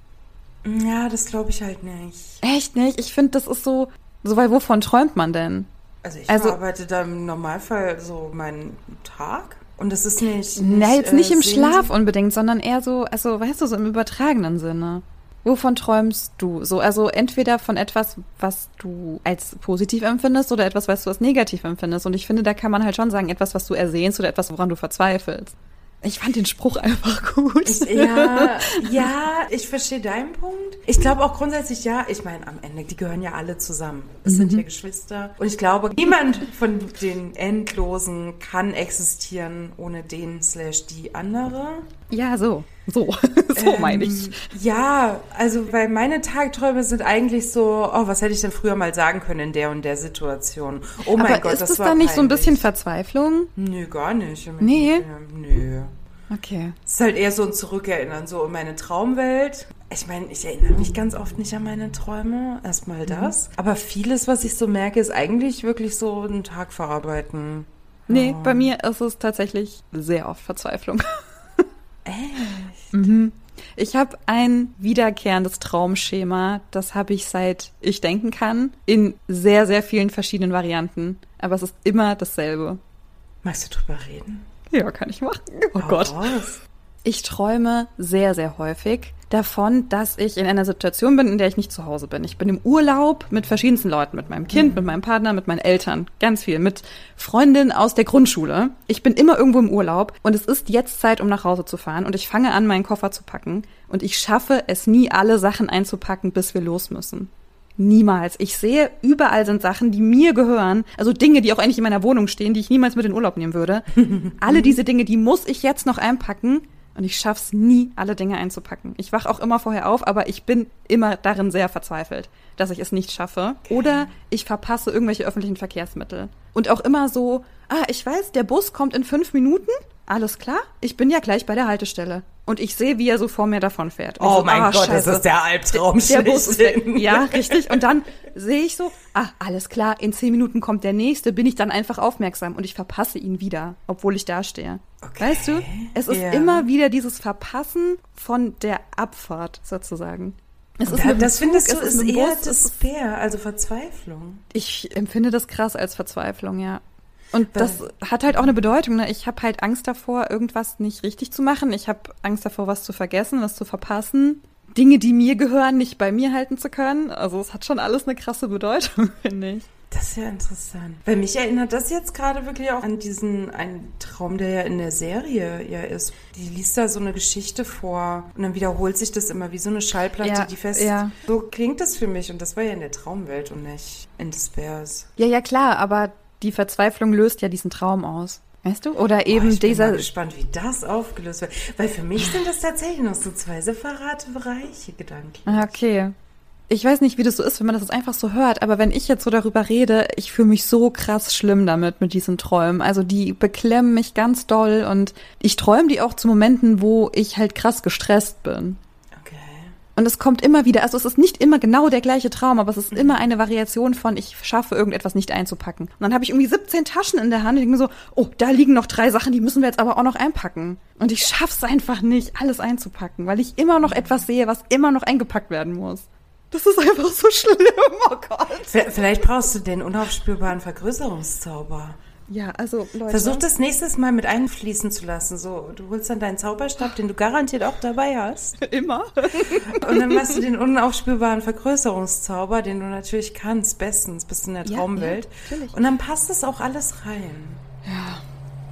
ja, das glaube ich halt nicht. Echt nicht? Ich finde, das ist so, so, weil wovon träumt man denn? Also ich Also- verarbeite da im Normalfall so meinen Tag. Und das ist nicht. Na, jetzt nicht äh, im. Schlaf unbedingt, sondern eher so, also, weißt du, so im übertragenen Sinne. Wovon träumst du? So, also entweder von etwas, was du als positiv empfindest oder etwas, was du als negativ empfindest. Und ich finde, da kann man halt schon sagen, etwas, was du ersehnst oder etwas, woran du verzweifelst. Ich fand den Spruch einfach gut. Ja, ja, ich verstehe deinen Punkt. Ich glaube auch grundsätzlich ja. Ich meine, am Ende, die gehören ja alle zusammen. Es sind Mhm. ja Geschwister. Und ich glaube, niemand von den Endlosen kann existieren ohne den slash die andere. Ja, so. So. so meine ich. Ähm, Ja, also weil meine Tagträume sind eigentlich so, oh, was hätte ich denn früher mal sagen können in der und der Situation? Oh mein Aber Gott, ist das das war dann nicht so ein bisschen Verzweiflung? Nö, gar nicht. Nee? Nö. Okay. Es ist halt eher so ein Zurückerinnern, so in meine Traumwelt. Ich meine, ich erinnere mich ganz oft nicht an meine Träume. Erstmal das. Aber vieles, was ich so merke, ist eigentlich wirklich so einen Tag verarbeiten. Nee, Oh. bei mir ist es tatsächlich sehr oft Verzweiflung. Echt? Mhm. Ich habe ein wiederkehrendes Traumschema, das habe ich seit ich denken kann, in sehr, sehr vielen verschiedenen Varianten. Aber es ist immer dasselbe. Magst du drüber reden? Ja, kann ich machen. Oh Hau Gott. raus. Ich träume sehr, sehr häufig davon, dass ich in einer Situation bin, in der ich nicht zu Hause bin. Ich bin im Urlaub mit verschiedensten Leuten, mit meinem Kind, mit meinem Partner, mit meinen Eltern, ganz viel, mit Freundinnen aus der Grundschule. Ich bin immer irgendwo im Urlaub und es ist jetzt Zeit, um nach Hause zu fahren und ich fange an, meinen Koffer zu packen und ich schaffe es nie, alle Sachen einzupacken, bis wir los müssen. Niemals. Ich sehe, überall sind Sachen, die mir gehören. Also Dinge, die auch eigentlich in meiner Wohnung stehen, die ich niemals mit in den Urlaub nehmen würde. alle diese Dinge, die muss ich jetzt noch einpacken. Und ich schaff's nie, alle Dinge einzupacken. Ich wach auch immer vorher auf, aber ich bin immer darin sehr verzweifelt, dass ich es nicht schaffe. Oder ich verpasse irgendwelche öffentlichen Verkehrsmittel. Und auch immer so, ah, ich weiß, der Bus kommt in fünf Minuten. Alles klar, ich bin ja gleich bei der Haltestelle. Und ich sehe, wie er so vor mir davonfährt. Und Oh so, mein ah, Gott, das scheiße. ist der Albtraum Der Bus ist weg. Ja, richtig. Und dann sehe ich so, ah, alles klar, in zehn Minuten kommt der nächste, bin ich dann einfach aufmerksam und ich verpasse ihn wieder, obwohl ich da stehe. Okay. Weißt du? Es ist Ja. immer wieder dieses Verpassen von der Abfahrt sozusagen. Es ist Da, das findest du Zug, es ist dem eher Bus, es ist, Despair, also Verzweiflung. ich empfinde das krass als Verzweiflung, ja. Und das hat halt auch eine Bedeutung. Ne? Ich habe halt Angst davor, irgendwas nicht richtig zu machen. Ich habe Angst davor, was zu vergessen, was zu verpassen. Dinge, die mir gehören, nicht bei mir halten zu können. Also es hat schon alles eine krasse Bedeutung, finde ich. Das ist ja interessant. Weil mich erinnert das jetzt gerade wirklich auch an diesen einen Traum, der ja in der Serie ja ist. Die liest da so eine Geschichte vor und dann wiederholt sich das immer wie so eine Schallplatte, Ja, die fest. ja. So klingt das für mich und das war ja in der Traumwelt und nicht in Despairs. Ja, ja, klar, aber die Verzweiflung löst ja diesen Traum aus. Weißt du? Oder eben Boah, ich bin mal dieser. gespannt, wie das aufgelöst wird. Weil für mich sind das tatsächlich noch so zwei separate Bereiche gedanklich. Ah, Okay. Ich weiß nicht, wie das so ist, wenn man das jetzt einfach so hört, aber wenn ich jetzt so darüber rede, ich fühle mich so krass schlimm damit, mit diesen Träumen. Also die beklemmen mich ganz doll und ich träume die auch zu Momenten, wo ich halt krass gestresst bin. Und es kommt immer wieder, also es ist nicht immer genau der gleiche Traum, aber es ist immer eine Variation von, ich schaffe irgendetwas nicht einzupacken. Und dann habe ich irgendwie 17 Taschen in der Hand und denke mir so, oh, da liegen noch drei Sachen, die müssen wir jetzt aber auch noch einpacken. Und ich schaff's einfach nicht, alles einzupacken, weil ich immer noch etwas sehe, was immer noch eingepackt werden muss. Das ist einfach so schlimm, oh Gott. Vielleicht brauchst du den unaufspürbaren Vergrößerungszauber. Ja, also Leute. Versuch das nächstes Mal mit einfließen zu lassen. So, du holst dann deinen Zauberstab, den du garantiert auch dabei hast. immer. Und dann machst du den unaufspürbaren Vergrößerungszauber, den du natürlich kannst, bestens, bist in der Ja, Traumwelt. ja, natürlich. Und dann passt das auch alles rein. Ja.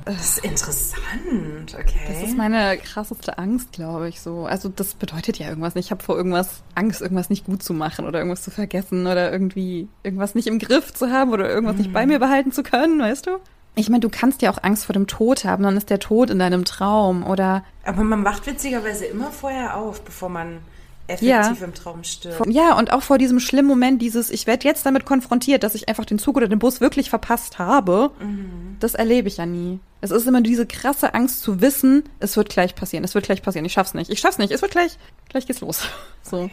Das ist interessant, okay. Das ist meine krasseste Angst, glaube ich, so. Also das bedeutet ja irgendwas. Ich habe vor irgendwas Angst, irgendwas nicht gut zu machen oder irgendwas zu vergessen oder irgendwie irgendwas nicht im Griff zu haben oder irgendwas nicht bei mir behalten zu können, weißt du? Ich meine, du kannst ja auch Angst vor dem Tod haben, dann ist der Tod in deinem Traum oder Aber man wacht witzigerweise immer vorher auf, bevor man effektiv Ja. im Traum stirbt. ja, und auch vor diesem schlimmen Moment, dieses, ich werde jetzt damit konfrontiert, dass ich einfach den Zug oder den Bus wirklich verpasst habe. Das erlebe ich ja nie. Es ist immer diese krasse Angst zu wissen, es wird gleich passieren, es wird gleich passieren, ich schaff's nicht, ich schaff's nicht, es wird gleich, gleich geht's los. So.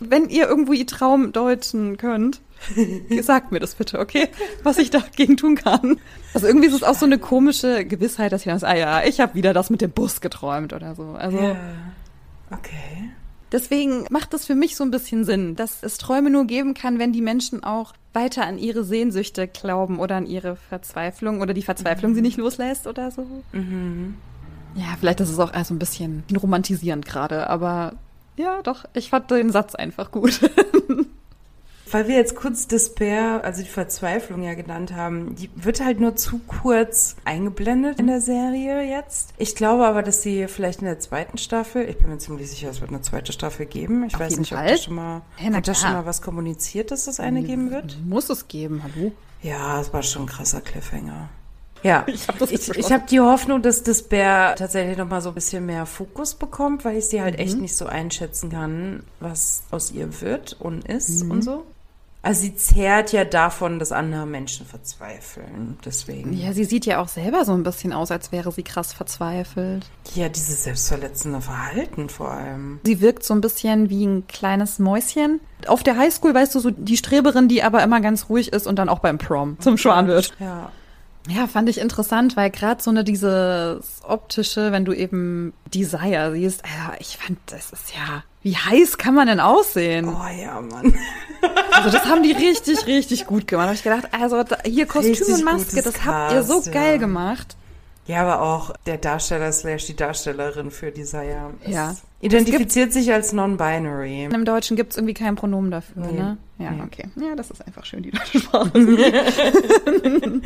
Wenn ihr irgendwo ihr Traum deuten könnt, sagt mir das bitte, okay? Was ich dagegen tun kann. Also irgendwie ist es auch so eine komische Gewissheit, dass ich dann, ah ja, ich habe wieder das mit dem Bus geträumt oder so. Also Ja. Okay. Deswegen macht es für mich so ein bisschen Sinn, dass es Träume nur geben kann, wenn die Menschen auch weiter an ihre Sehnsüchte glauben oder an ihre Verzweiflung oder die Verzweiflung sie nicht loslässt oder so. Ja, vielleicht ist es auch so ein bisschen romantisierend gerade, aber ja, doch, ich fand den Satz einfach gut. Weil wir jetzt kurz Despair, also die Verzweiflung ja genannt haben, die wird halt nur zu kurz eingeblendet in der Serie jetzt. Ich glaube aber, dass sie vielleicht in der zweiten Staffel, ich bin mir ziemlich sicher, es wird eine zweite Staffel geben. Ich Auf weiß nicht, ob Fall. das schon mal, Ja, ob das schon mal was kommuniziert, dass es eine geben wird. Muss es geben, hallo? Ja, es war schon ein krasser Cliffhanger. Ja, Ich hab habe die Hoffnung, dass das Bär tatsächlich noch mal so ein bisschen mehr Fokus bekommt, weil ich sie halt Mhm. echt nicht so einschätzen kann, was aus ihr wird und ist Mhm. und so. Also sie zehrt ja davon, dass andere Menschen verzweifeln. Deswegen. Ja, sie sieht ja auch selber so ein bisschen aus, als wäre sie krass verzweifelt. Ja, dieses selbstverletzende Verhalten vor allem. Sie wirkt so ein bisschen wie ein kleines Mäuschen. Auf der Highschool, weißt du, so die Streberin, die aber immer ganz ruhig ist und dann auch beim Prom zum Schwan wird. Ja. Ja, fand ich interessant, weil gerade so eine dieses optische, wenn du eben Desire siehst, ja, ich fand, das ist ja, wie heiß kann man denn aussehen? Oh ja, Mann. Also das haben die richtig, richtig gut gemacht. Da hab ich gedacht, also da, hier Kostüm Richtig und Maske, das habt ihr so Cast, ja. geil gemacht. Ja, aber auch der Darsteller slash die Darstellerin für Desire ist- Ja. identifiziert sich als non-binary. Im Deutschen gibt es irgendwie kein Pronomen dafür, Nee. ne? Ja, Nee. okay. Ja, das ist einfach schön, die deutsche Sprache.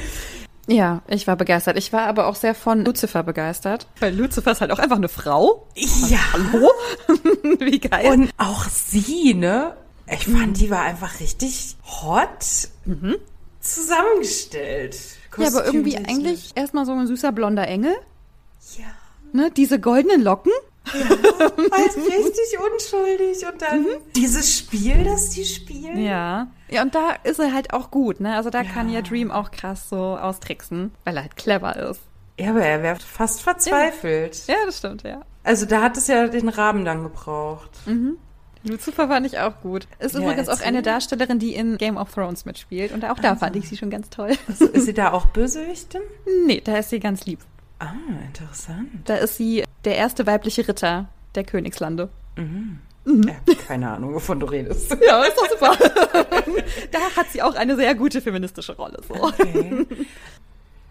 ja, ich war begeistert. Ich war aber auch sehr von Lucifer begeistert. Weil Lucifer ist halt auch einfach eine Frau. Ja. Hallo? Wie geil. Und auch sie, ne? Ich fand, die war einfach richtig hot zusammengestellt. ja, aber irgendwie eigentlich erstmal so ein süßer blonder Engel. Ja. Ne? Diese goldenen Locken. Halt richtig unschuldig. Und dann dieses Spiel, das die spielen. Ja. Ja, und da ist er halt auch gut, ne? Also da kann Ja. ja Dream auch krass so austricksen, weil er halt clever ist. Ja, aber er wäre fast verzweifelt. Ja, das stimmt, ja. Also da hat es ja den Rahmen dann gebraucht. Lucifer fand ich auch gut. Ist Ja, übrigens auch eine Darstellerin, die in Game of Thrones mitspielt. Und auch da fand ich sie schon ganz toll. Also, ist sie da auch Bösewichtin? nee, da ist sie ganz lieb. Ah, interessant. Da ist sie der erste weibliche Ritter der Königslande. Ja, keine Ahnung, wovon du redest. Ja, ist doch super. da hat sie auch eine sehr gute feministische Rolle. So. Okay.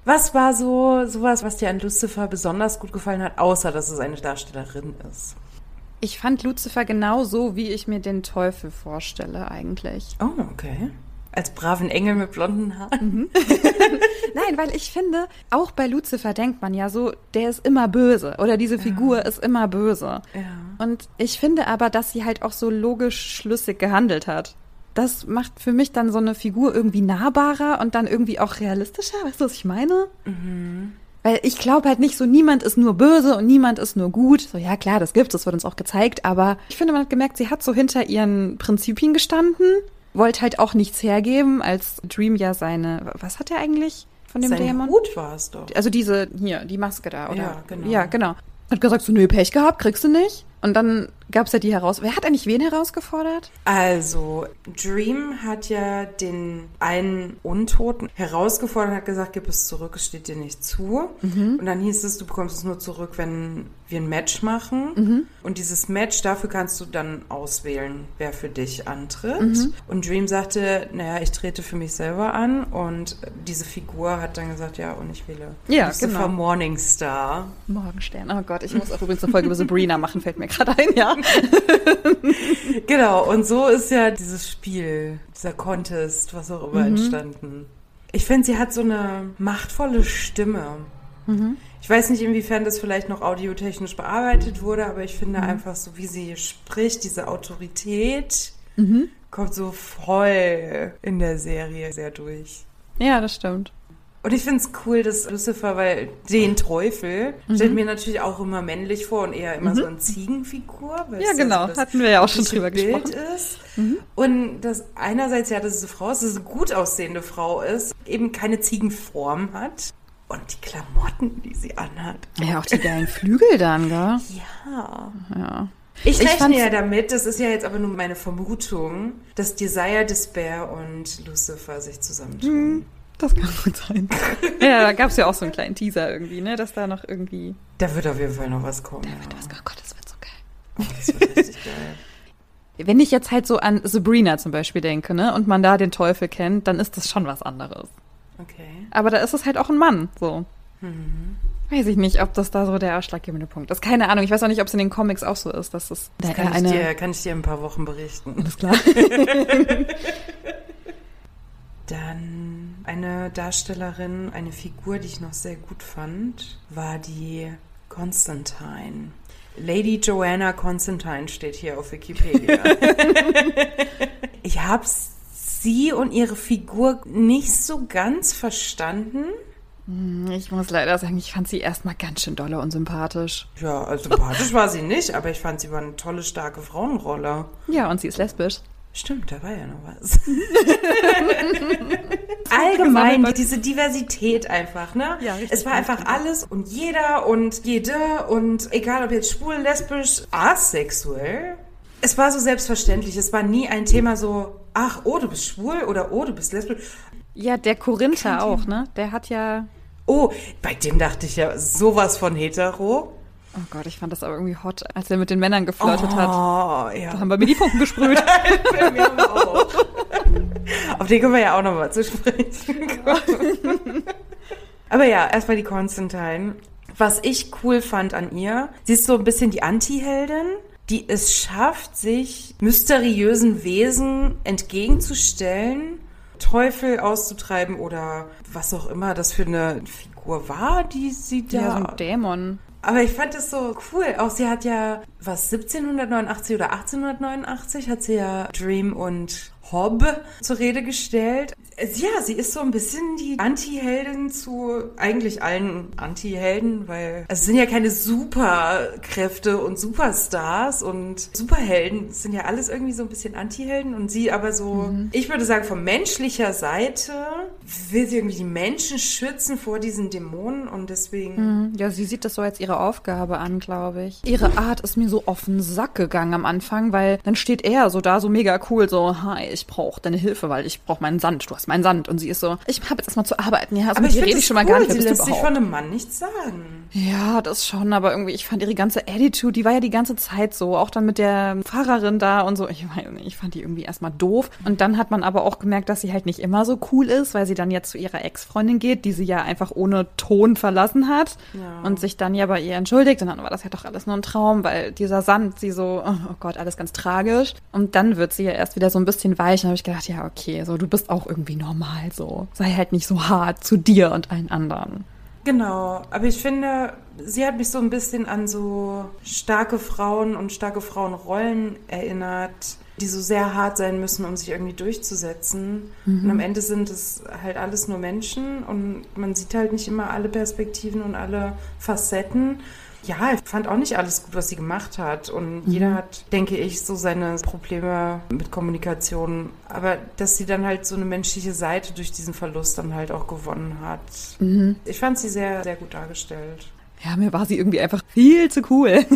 Was war so sowas, was dir an Lucifer besonders gut gefallen hat, außer dass es eine Darstellerin ist? Ich fand Lucifer genau so, wie ich mir den Teufel vorstelle eigentlich. Oh, okay. Als braven Engel mit blonden Haaren. Nein, weil ich finde, auch bei Lucifer denkt man ja so, der ist immer böse oder diese Figur ist immer böse. Ja. Und ich finde aber, dass sie halt auch so logisch schlüssig gehandelt hat. Das macht für mich dann so eine Figur irgendwie nahbarer und dann irgendwie auch realistischer. Weißt du, was ich meine? Weil ich glaube halt nicht so, niemand ist nur böse und niemand ist nur gut. So, ja klar, das gibt's, das wird uns auch gezeigt. Aber ich finde, man hat gemerkt, sie hat so hinter ihren Prinzipien gestanden, wollte halt auch nichts hergeben, als Dream ja seine, was hat er eigentlich von dem Sein Dämon? Hut war es doch. Also diese, hier, die Maske da, oder? Ja, genau. Ja, genau. Hat gesagt, so, nö, Pech gehabt, kriegst du nicht. Und dann gab's ja die heraus. Wer hat eigentlich wen herausgefordert? Also, Dream hat ja den einen Untoten herausgefordert und hat gesagt, gib es zurück, es steht dir nicht zu. Und dann hieß es, du bekommst es nur zurück, wenn wir ein Match machen. Und dieses Match, dafür kannst du dann auswählen, wer für dich antritt. Und Dream sagte, naja, ich trete für mich selber an. Und diese Figur hat dann gesagt, ja, und ich wähle Ja, Lucifer genau. Morningstar. Morgenstern. Oh Gott, ich muss auch übrigens eine Folge über Sabrina machen, fällt mir gerade ein, ja. Genau, und so ist ja dieses Spiel, dieser Contest, was auch immer, entstanden. Ich finde, sie hat so eine machtvolle Stimme. Ich weiß nicht, inwiefern das vielleicht noch audiotechnisch bearbeitet wurde, aber ich finde einfach so, wie sie spricht, diese Autorität kommt so voll in der Serie sehr durch. Ja, das stimmt. Und ich finde es cool, dass Lucifer, weil den Teufel stellt mir natürlich auch immer männlich vor und eher immer so eine Ziegenfigur. weil Ja, genau. so das Hatten wir ja auch schon drüber Bild gesprochen. ist. Und dass einerseits ja, dass es eine Frau ist, dass es eine gut aussehende Frau ist, eben keine Ziegenform hat. Und die Klamotten, die sie anhat. Ja, auch die geilen Flügel dann, gell? Ja. Ja. Ich, Ich rechne ja damit, das ist ja jetzt aber nur meine Vermutung, dass Desire, Despair und Lucifer sich zusammentun. Das kann gut sein. ja, da gab's ja auch so einen kleinen Teaser irgendwie, ne, dass da noch irgendwie. Da wird auf jeden Fall noch was kommen. Oh Gott, das wird so geil. ja. Das wird richtig geil. Wenn ich jetzt halt so an Sabrina zum Beispiel denke, ne, und man da den Teufel kennt, dann ist das schon was anderes. Okay. Aber da ist es halt auch ein Mann, so. Weiß ich nicht, ob das da so der ausschlaggebende Punkt ist. Keine Ahnung. Ich weiß auch nicht, ob es in den Comics auch so ist, dass es da Das kann, eher ich eine. dir, kann ich dir in ein paar Wochen berichten. Alles klar. Dann eine Darstellerin, eine Figur, die ich noch sehr gut fand, war die Constantine. Lady Joanna Constantine steht hier auf Wikipedia. ich habe sie und ihre Figur nicht so ganz verstanden. Ich muss leider sagen, ich fand sie erstmal ganz schön dolle und sympathisch. Ja, also sympathisch war sie nicht, aber ich fand sie war eine tolle, starke Frauenrolle. Ja, und sie ist lesbisch. Stimmt, da war ja noch was. Allgemein, diese Diversität einfach, ne? Ja, richtig, es war einfach alles und jeder und jede und egal ob jetzt schwul, lesbisch, asexuell. Es war so selbstverständlich. Es war nie ein Thema so, ach, oh, du bist schwul oder oh, du bist lesbisch. Ja, der Korinther auch, ne? Der hat ja. Oh, bei dem dachte ich ja sowas von hetero. Oh Gott, ich fand das aber irgendwie hot, als er mit den Männern geflirtet hat. Oh, Da ja. haben wir mir die Funken gesprüht. Auf den können wir ja auch nochmal zu sprechen kommen. Aber ja, erstmal die Constantine. Was ich cool fand an ihr, sie ist so ein bisschen die Anti-Heldin, die es schafft, sich mysteriösen Wesen entgegenzustellen, Teufel auszutreiben oder was auch immer das für eine Figur war, die sie da. Ja, so ein Dämon. Aber ich fand das so cool. Auch sie hat ja, was, 1789 oder 1889 hat sie ja Dream und Hobb zur Rede gestellt. Ja, sie ist so ein bisschen die Anti-Heldin zu eigentlich allen Anti-Helden, weil es sind ja keine Superkräfte und Superstars und Superhelden. Es sind ja alles irgendwie so ein bisschen Anti-Helden und sie aber so, mhm. ich würde sagen, von menschlicher Seite will sie irgendwie die Menschen schützen vor diesen Dämonen und deswegen. Mhm. Ja, sie sieht das so als ihre Aufgabe an, glaube ich. Ihre Art ist mir so auf den Sack gegangen am Anfang, weil dann steht er so da, so mega cool, so, hi, ich brauche deine Hilfe, weil ich brauche meinen Sand. Du hast meinen Sand. Und sie ist so, ich habe jetzt erstmal zu arbeiten. Ja, also aber ich rede ich schon mal cool. gar nicht. Sie lässt sich von einem Mann nichts sagen. Ja, das schon, aber irgendwie, ich fand ihre ganze Attitude, die war ja die ganze Zeit so, auch dann mit der Fahrerin da und so. Ich nicht, ich fand die irgendwie erstmal doof. Und dann hat man aber auch gemerkt, dass sie halt nicht immer so cool ist, weil sie dann jetzt zu ihrer Ex-Freundin geht, die sie ja einfach ohne Ton verlassen hat Ja. und sich dann ja bei ihr entschuldigt. Und dann war das ja doch alles nur ein Traum, weil dieser Sand sie so, oh Gott, alles ganz tragisch. Und dann wird sie ja erst wieder so ein bisschen weich. Und habe ich gedacht, ja, okay, so du bist auch irgendwie normal so. Sei halt nicht so hart zu dir und allen anderen. Genau, aber ich finde, sie hat mich so ein bisschen an so starke Frauen und starke Frauenrollen erinnert, die so sehr hart sein müssen, um sich irgendwie durchzusetzen. Und am Ende sind es halt alles nur Menschen und man sieht halt nicht immer alle Perspektiven und alle Facetten. Ja, ich fand auch nicht alles gut, was sie gemacht hat. Und jeder hat, denke ich, so seine Probleme mit Kommunikation. Aber dass sie dann halt so eine menschliche Seite durch diesen Verlust dann halt auch gewonnen hat. Ich fand sie sehr, sehr gut dargestellt. Ja, mir war sie irgendwie einfach viel zu cool.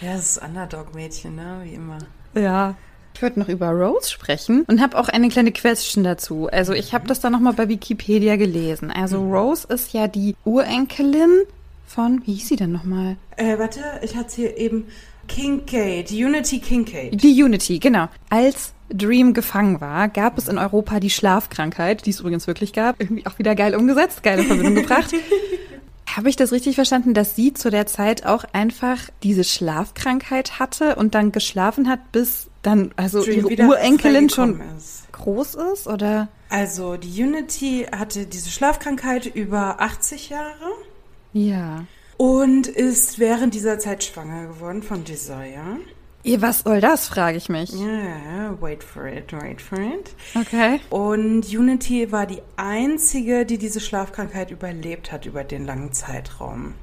Ja, das ist Underdog-Mädchen, ne? Wie immer. Ja. Ich wollte noch über Rose sprechen und habe auch eine kleine Question dazu. Also ich habe das dann nochmal bei Wikipedia gelesen. Also Rose ist ja die Urenkelin von, wie hieß sie denn nochmal? Äh, warte, ich hatte hier eben Kincaid, Unity Kincaid. Die Unity, genau. Als Dream gefangen war, gab es in Europa die Schlafkrankheit, die es übrigens wirklich gab. Irgendwie auch wieder geil umgesetzt, geile Verbindung gebracht. Habe ich das richtig verstanden, dass sie zu der Zeit auch einfach diese Schlafkrankheit hatte und dann geschlafen hat, bis dann also Dream ihre Urenkelin schon ist. groß ist? Oder? Also, die Unity hatte diese Schlafkrankheit über 80 Jahre Ja. und ist während dieser Zeit schwanger geworden von Desire. Was soll das, frage ich mich. Ja, wait for it, wait for it. Okay. Und Unity war die einzige, die diese Schlafkrankheit überlebt hat über den langen Zeitraum.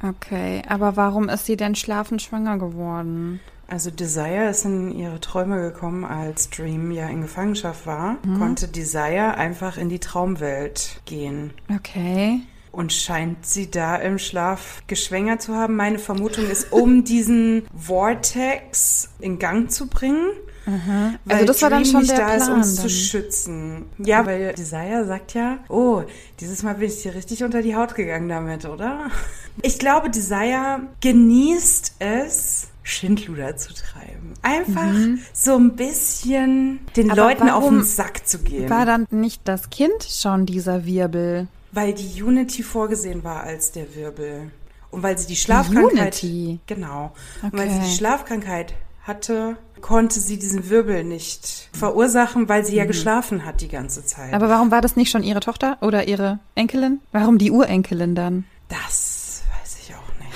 Okay, aber warum ist sie denn schlafend schwanger geworden? Also Desire ist in ihre Träume gekommen, als Dream ja in Gefangenschaft war, konnte Desire einfach in die Traumwelt gehen Okay. Und scheint sie da im Schlaf geschwängert zu haben. Meine Vermutung ist, um diesen Vortex in Gang zu bringen. Weil Also das war dann Dream schon der da ist, Plan uns dann. zu schützen. Ja, weil Desire sagt ja, oh, dieses Mal bin ich dir richtig unter die Haut gegangen damit, oder? Ich glaube, Desire genießt es, Schindluder zu treiben. Einfach so ein bisschen den Mhm. Aber Leuten auf den Sack zu gehen. War dann nicht das Kind schon dieser Wirbel? Weil die Unity vorgesehen war als der Wirbel. Und weil sie die Schlafkrankheit. Unity? Genau. Und weil sie Okay. die Schlafkrankheit hatte, konnte sie diesen Wirbel nicht verursachen, weil sie ja geschlafen hat die ganze Zeit. Mhm. Aber warum war das nicht schon ihre Tochter oder ihre Enkelin? Warum die Urenkelin dann? das weiß ich auch nicht.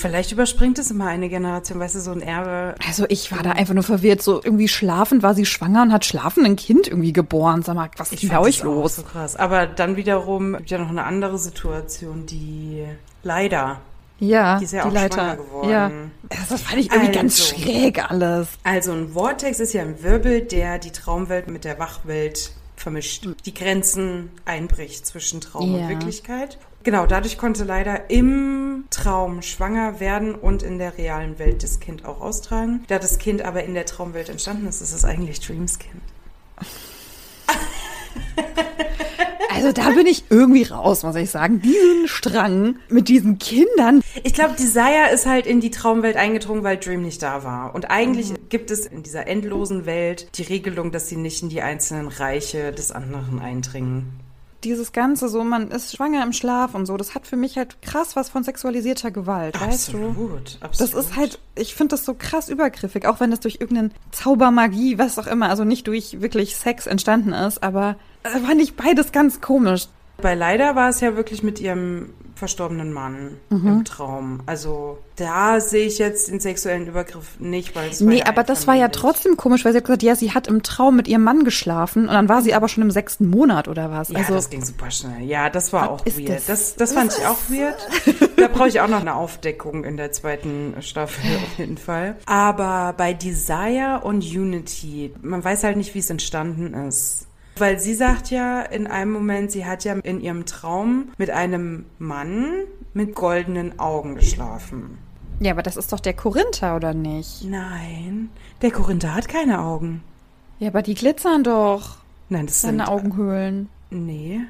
Vielleicht überspringt es immer eine Generation, weißt du, so ein Erbe. Also ich war da einfach nur verwirrt. So irgendwie schlafend war sie schwanger und hat schlafend ein Kind irgendwie geboren. Sag mal, was ist bei euch los? So krass. Aber dann wiederum gibt ja noch eine andere Situation, die leider Ja, Die ist ja die auch Leiter. geworden. Ja. Das fand ich irgendwie ganz Also. schräg alles. Also ein Vortex ist ja ein Wirbel, der die Traumwelt mit der Wachwelt vermischt, die Grenzen einbricht zwischen Traum Ja. und Wirklichkeit. Genau, dadurch konnte leider im Traum schwanger werden und in der realen Welt das Kind auch austragen. Da das Kind aber in der Traumwelt entstanden ist, ist es eigentlich Dreams Kind. Also da bin ich irgendwie raus, muss ich sagen. Diesen Strang mit diesen Kindern. Ich glaube, Desire ist halt in die Traumwelt eingedrungen, weil Dream nicht da war. Und eigentlich gibt es in dieser endlosen Welt die Regelung, dass sie nicht in die einzelnen Reiche des anderen eindringen dieses Ganze so, man ist schwanger im Schlaf und so, das hat für mich halt krass was von sexualisierter Gewalt, weißt du? Absolut, Das absolut. ist halt, ich finde das so krass übergriffig, auch wenn das durch irgendeinen Zaubermagie, was auch immer, also nicht durch wirklich Sex entstanden ist, aber äh, fand ich beides ganz komisch. Bei Leider war es ja wirklich mit ihrem verstorbenen Mann Mhm. im Traum. Also da sehe ich jetzt den sexuellen Übergriff nicht, weil es war Nee, ja aber das war ja trotzdem komisch, weil sie hat gesagt, ja, sie hat im Traum mit ihrem Mann geschlafen und dann war sie aber schon im sechsten Monat oder was. Ja, also das ging super schnell. Ja, das war auch weird. das? Das, das fand ich auch weird. Da brauche ich auch noch eine Aufdeckung in der zweiten Staffel auf jeden Fall. Aber bei Desire und Unity, man weiß halt nicht, wie es entstanden ist. Weil sie sagt ja in einem Moment, sie hat ja in ihrem Traum mit einem Mann mit goldenen Augen geschlafen. ja, aber das ist doch der Korinther, oder nicht? Nein, der Korinther hat keine Augen. Ja, aber die glitzern doch, Nein, das sind seine Augenhöhlen. Nee.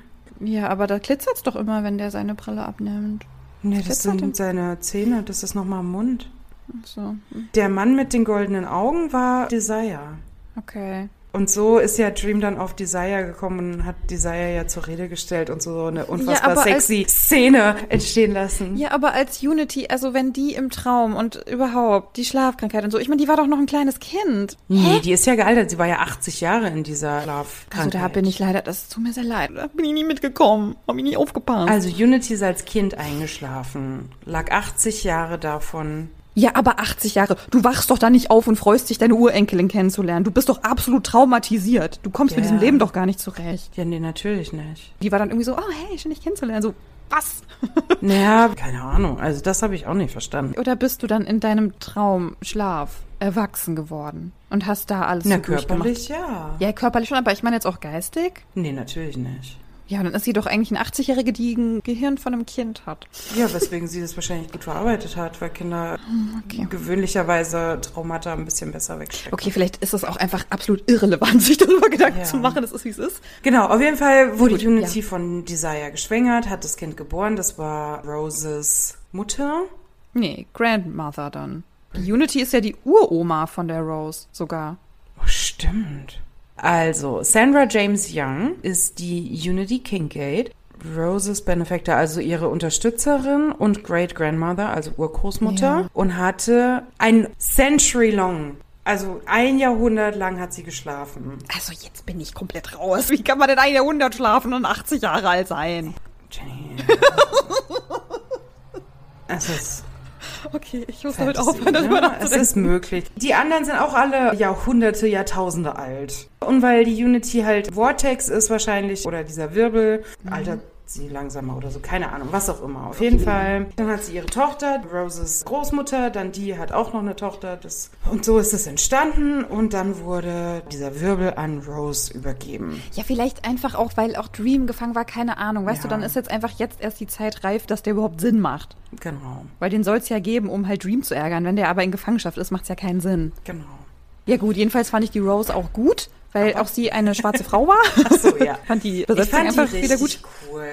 Ja, aber da glitzert's doch immer, wenn der seine Brille abnimmt. Nee, das glitzert sind seine Zähne, das ist nochmal im Mund. Ach So, Der Mann mit den goldenen Augen war Desire. okay. Und so ist ja Dream dann auf Desire gekommen und hat Desire ja zur Rede gestellt und so eine unfassbar als- sexy Szene entstehen lassen. Ja, aber als Unity, also wenn die im Traum und überhaupt die Schlafkrankheit und so, ich meine, die war doch noch ein kleines Kind. Nee, die ist ja gealtert. Sie war ja 80 Jahre in dieser Schlafkrankheit. Also da bin ich leider, das tut mir sehr leid, da bin ich nie mitgekommen, hab ich nie aufgepasst. Also Unity ist als Kind eingeschlafen, lag 80 Jahre davon. Ja, aber 80 Jahre, du wachst doch da nicht auf und freust dich, deine Urenkelin kennenzulernen. Du bist doch absolut traumatisiert. Du kommst mit Ja. diesem Leben doch gar nicht zurecht. Ja, nee, natürlich nicht. Die war dann irgendwie so, oh hey, schön dich kennenzulernen. So, was? Naja, keine Ahnung. Also das habe ich auch nicht verstanden. Oder bist du dann in deinem Traumschlaf erwachsen geworden und hast da alles Na, so körperlich ja. Ja, körperlich schon, aber ich meine jetzt auch geistig. Nee, natürlich nicht. Ja, dann ist sie doch eigentlich ein 80-Jährige, die ein Gehirn von einem Kind hat. Ja, weswegen sie das wahrscheinlich gut verarbeitet hat, weil Kinder Okay. gewöhnlicherweise Traumata ein bisschen besser wegstecken. Okay, vielleicht ist es auch einfach absolut irrelevant, sich darüber Gedanken Ja. zu machen. Das ist, wie es ist. Genau, auf jeden Fall wurde Gut, Unity von Desire geschwängert, hat das Kind geboren. Das war Roses Mutter. Nee, Grandmother dann. Die Unity ist ja die Uroma von der Rose sogar. Oh, stimmt. Also, Sandra James Young ist die Unity Kincaid. Roses Benefactor, also ihre Unterstützerin und Great Grandmother, also Urgroßmutter, Ja. und hatte ein Century long, also ein Jahrhundert lang hat sie geschlafen. Also jetzt bin ich komplett raus. Wie kann man denn ein Jahrhundert schlafen und 80 Jahre alt sein? Jenny. es ist Okay, ich muss damit Fantasy, aufhören, darüber ne? Es ist möglich. Die anderen sind auch alle Jahrhunderte, Jahrtausende alt. Und weil die Unity halt Vortex ist wahrscheinlich, oder dieser Wirbel, Mhm. altert sie langsamer oder so, keine Ahnung, was auch immer. Auf jeden Fall. Dann hat sie ihre Tochter, Roses Großmutter, dann die hat auch noch eine Tochter. Das, und so ist es entstanden und dann wurde dieser Wirbel an Rose übergeben. Ja, vielleicht einfach auch, weil auch Dream gefangen war, keine Ahnung. Weißt du, Ja. dann ist jetzt einfach jetzt erst die Zeit reif, dass der überhaupt Sinn macht. Genau, Weil den soll es ja geben, um halt Dream zu ärgern. Wenn der aber in Gefangenschaft ist, macht es ja keinen Sinn. genau. Ja gut, jedenfalls fand ich die Rose auch gut, weil auch sie eine schwarze Frau war. Ach so, ja. fand die Ich Besetzung fand die einfach wieder richtig gut. cool.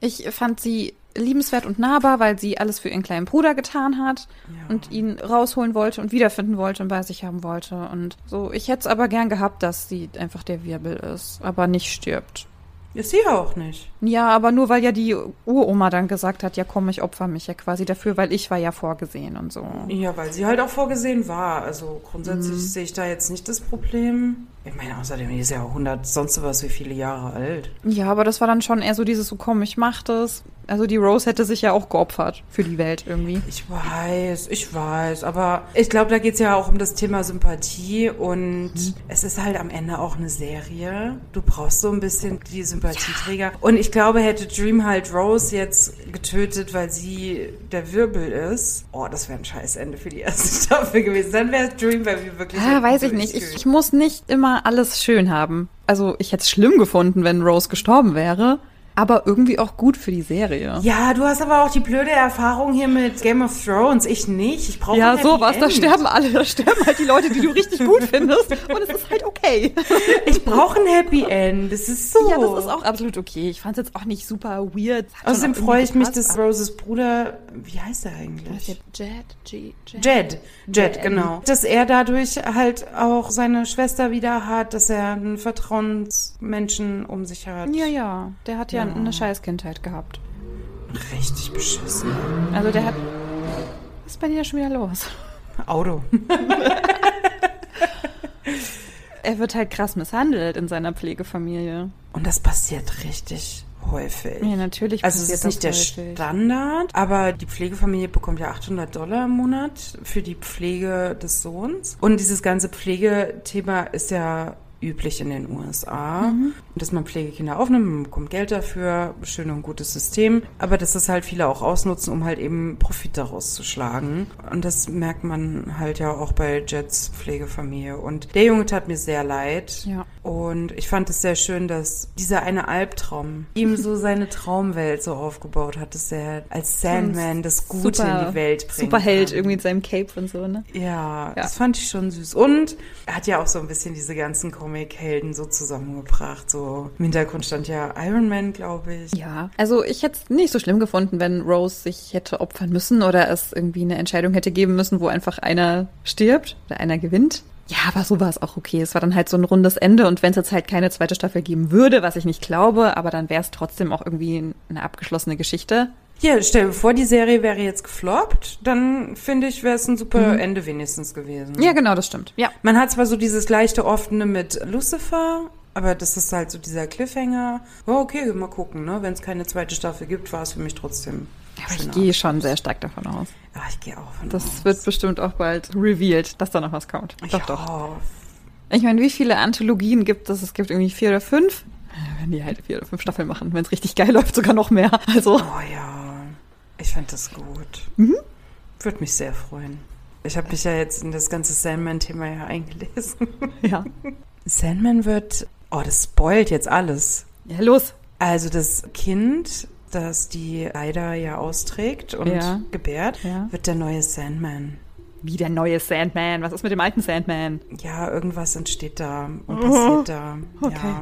Ich fand sie liebenswert und nahbar, weil sie alles für ihren kleinen Bruder getan hat Ja. und ihn rausholen wollte und wiederfinden wollte und bei sich haben wollte. Und so, ich hätte es aber gern gehabt, dass sie einfach der Wirbel ist, aber nicht stirbt. Ist sie auch nicht. Ja, aber nur weil ja die Uroma dann gesagt hat, ja komm, ich opfer mich ja quasi dafür, weil ich war ja vorgesehen und so. Ja, weil sie halt auch vorgesehen war. Also grundsätzlich Mhm. sehe ich da jetzt nicht das Problem. Ich meine, außerdem ist ja 100, sonst was wie viele Jahre alt. Ja, aber das war dann schon eher so dieses, so komm, ich mach das. Also die Rose hätte sich ja auch geopfert für die Welt irgendwie. Ich weiß, ich weiß, aber ich glaube, da geht's ja auch um das Thema Sympathie und Mhm. es ist halt am Ende auch eine Serie. Du brauchst so ein bisschen die Sympathieträger. Und ich glaube, hätte Dream halt Rose jetzt getötet, weil sie der Wirbel ist, oh, das wäre ein Scheißende für die erste Staffel gewesen. Dann wäre Dream bei mir wirklich. Ah, weiß ich nicht. Ich, ich muss nicht immer alles schön haben. Also ich hätte es schlimm gefunden, wenn Rose gestorben wäre. Aber irgendwie auch gut für die Serie. Ja, du hast aber auch die blöde Erfahrung hier mit Game of Thrones. Ich nicht. Ich brauche Ja, sowas. Da sterben alle. Da sterben halt die Leute, die du richtig gut findest. Und es ist halt okay. Ich brauche ein Happy End. Das ist so. Ja, das ist auch absolut okay. Ich fand es jetzt auch nicht super weird. Außerdem freue ich mich, dass Roses Bruder, wie heißt er eigentlich? Jed, Jed, Jed. genau. Dass er dadurch halt auch seine Schwester wieder hat, dass er einen Vertrauensmenschen um sich hat. Ja, ja. Der hat ja, Ja. eine Scheißkindheit gehabt. Richtig beschissen. Also der hat. Was ist bei dir schon wieder los? Auto. Er wird halt krass misshandelt in seiner Pflegefamilie. Und das passiert richtig häufig. Ja, natürlich. Also es ist nicht der häufig. Standard, aber die Pflegefamilie bekommt ja 800 Dollar im Monat für die Pflege des Sohns. Und dieses ganze Pflegethema ist ja üblich in den USA, Mhm. dass man Pflegekinder aufnimmt, man bekommt Geld dafür, schön und gutes System, aber dass das halt viele auch ausnutzen, um halt eben Profit daraus zu schlagen. Und das merkt man halt ja auch bei Jets Pflegefamilie. Und der Junge tat mir sehr leid. Ja. Und ich fand es sehr schön, dass dieser eine Albtraum ihm so seine Traumwelt so aufgebaut hat, dass er als Sandman das Gute in die Welt bringt. Superheld irgendwie in seinem Cape und so, ne? Ja, Ja. das fand ich schon süß. Und er hat ja auch so ein bisschen diese ganzen Comic-Helden so zusammengebracht. So im Hintergrund stand ja Iron Man, glaube ich. Ja. Also ich hätte es nicht so schlimm gefunden, wenn Rose sich hätte opfern müssen oder es irgendwie eine Entscheidung hätte geben müssen, wo einfach einer stirbt oder einer gewinnt. Ja, aber so war es auch okay. Es war dann halt so ein rundes Ende und wenn es jetzt halt keine zweite Staffel geben würde, was ich nicht glaube, aber dann wäre es trotzdem auch irgendwie eine abgeschlossene Geschichte. Ja, stell dir vor, die Serie wäre jetzt gefloppt, dann finde ich, wäre es ein super Ende wenigstens gewesen. Ja, genau, das stimmt. Ja. Man hat zwar so dieses leichte offene mit Lucifer, aber das ist halt so dieser Cliffhanger. Oh, okay, mal gucken, ne? Wenn es keine zweite Staffel gibt, war es für mich trotzdem. Aber ich gehe schon sehr stark davon aus. Ja, ich gehe auch von Das aus. wird bestimmt auch bald revealed, dass da noch was kommt. ich doch, doch. hoffe. Ich meine, wie viele Anthologien gibt es? Es gibt irgendwie vier oder fünf. Ja, Wenn die halt vier oder fünf Staffeln machen, wenn es richtig geil läuft, sogar noch mehr. Also, Oh ja, ich fand das gut. Mhm. Würde mich sehr freuen. Ich habe mich ja jetzt in das ganze Sandman-Thema ja eingelesen. ja. Sandman wird, oh, das spoilt jetzt alles. Ja, los. Also das Kind, das die Aida ja austrägt und Ja. gebärt, Ja. wird der neue Sandman. Wie der neue Sandman. Was ist mit dem alten Sandman? Ja, irgendwas entsteht da und passiert da. Okay.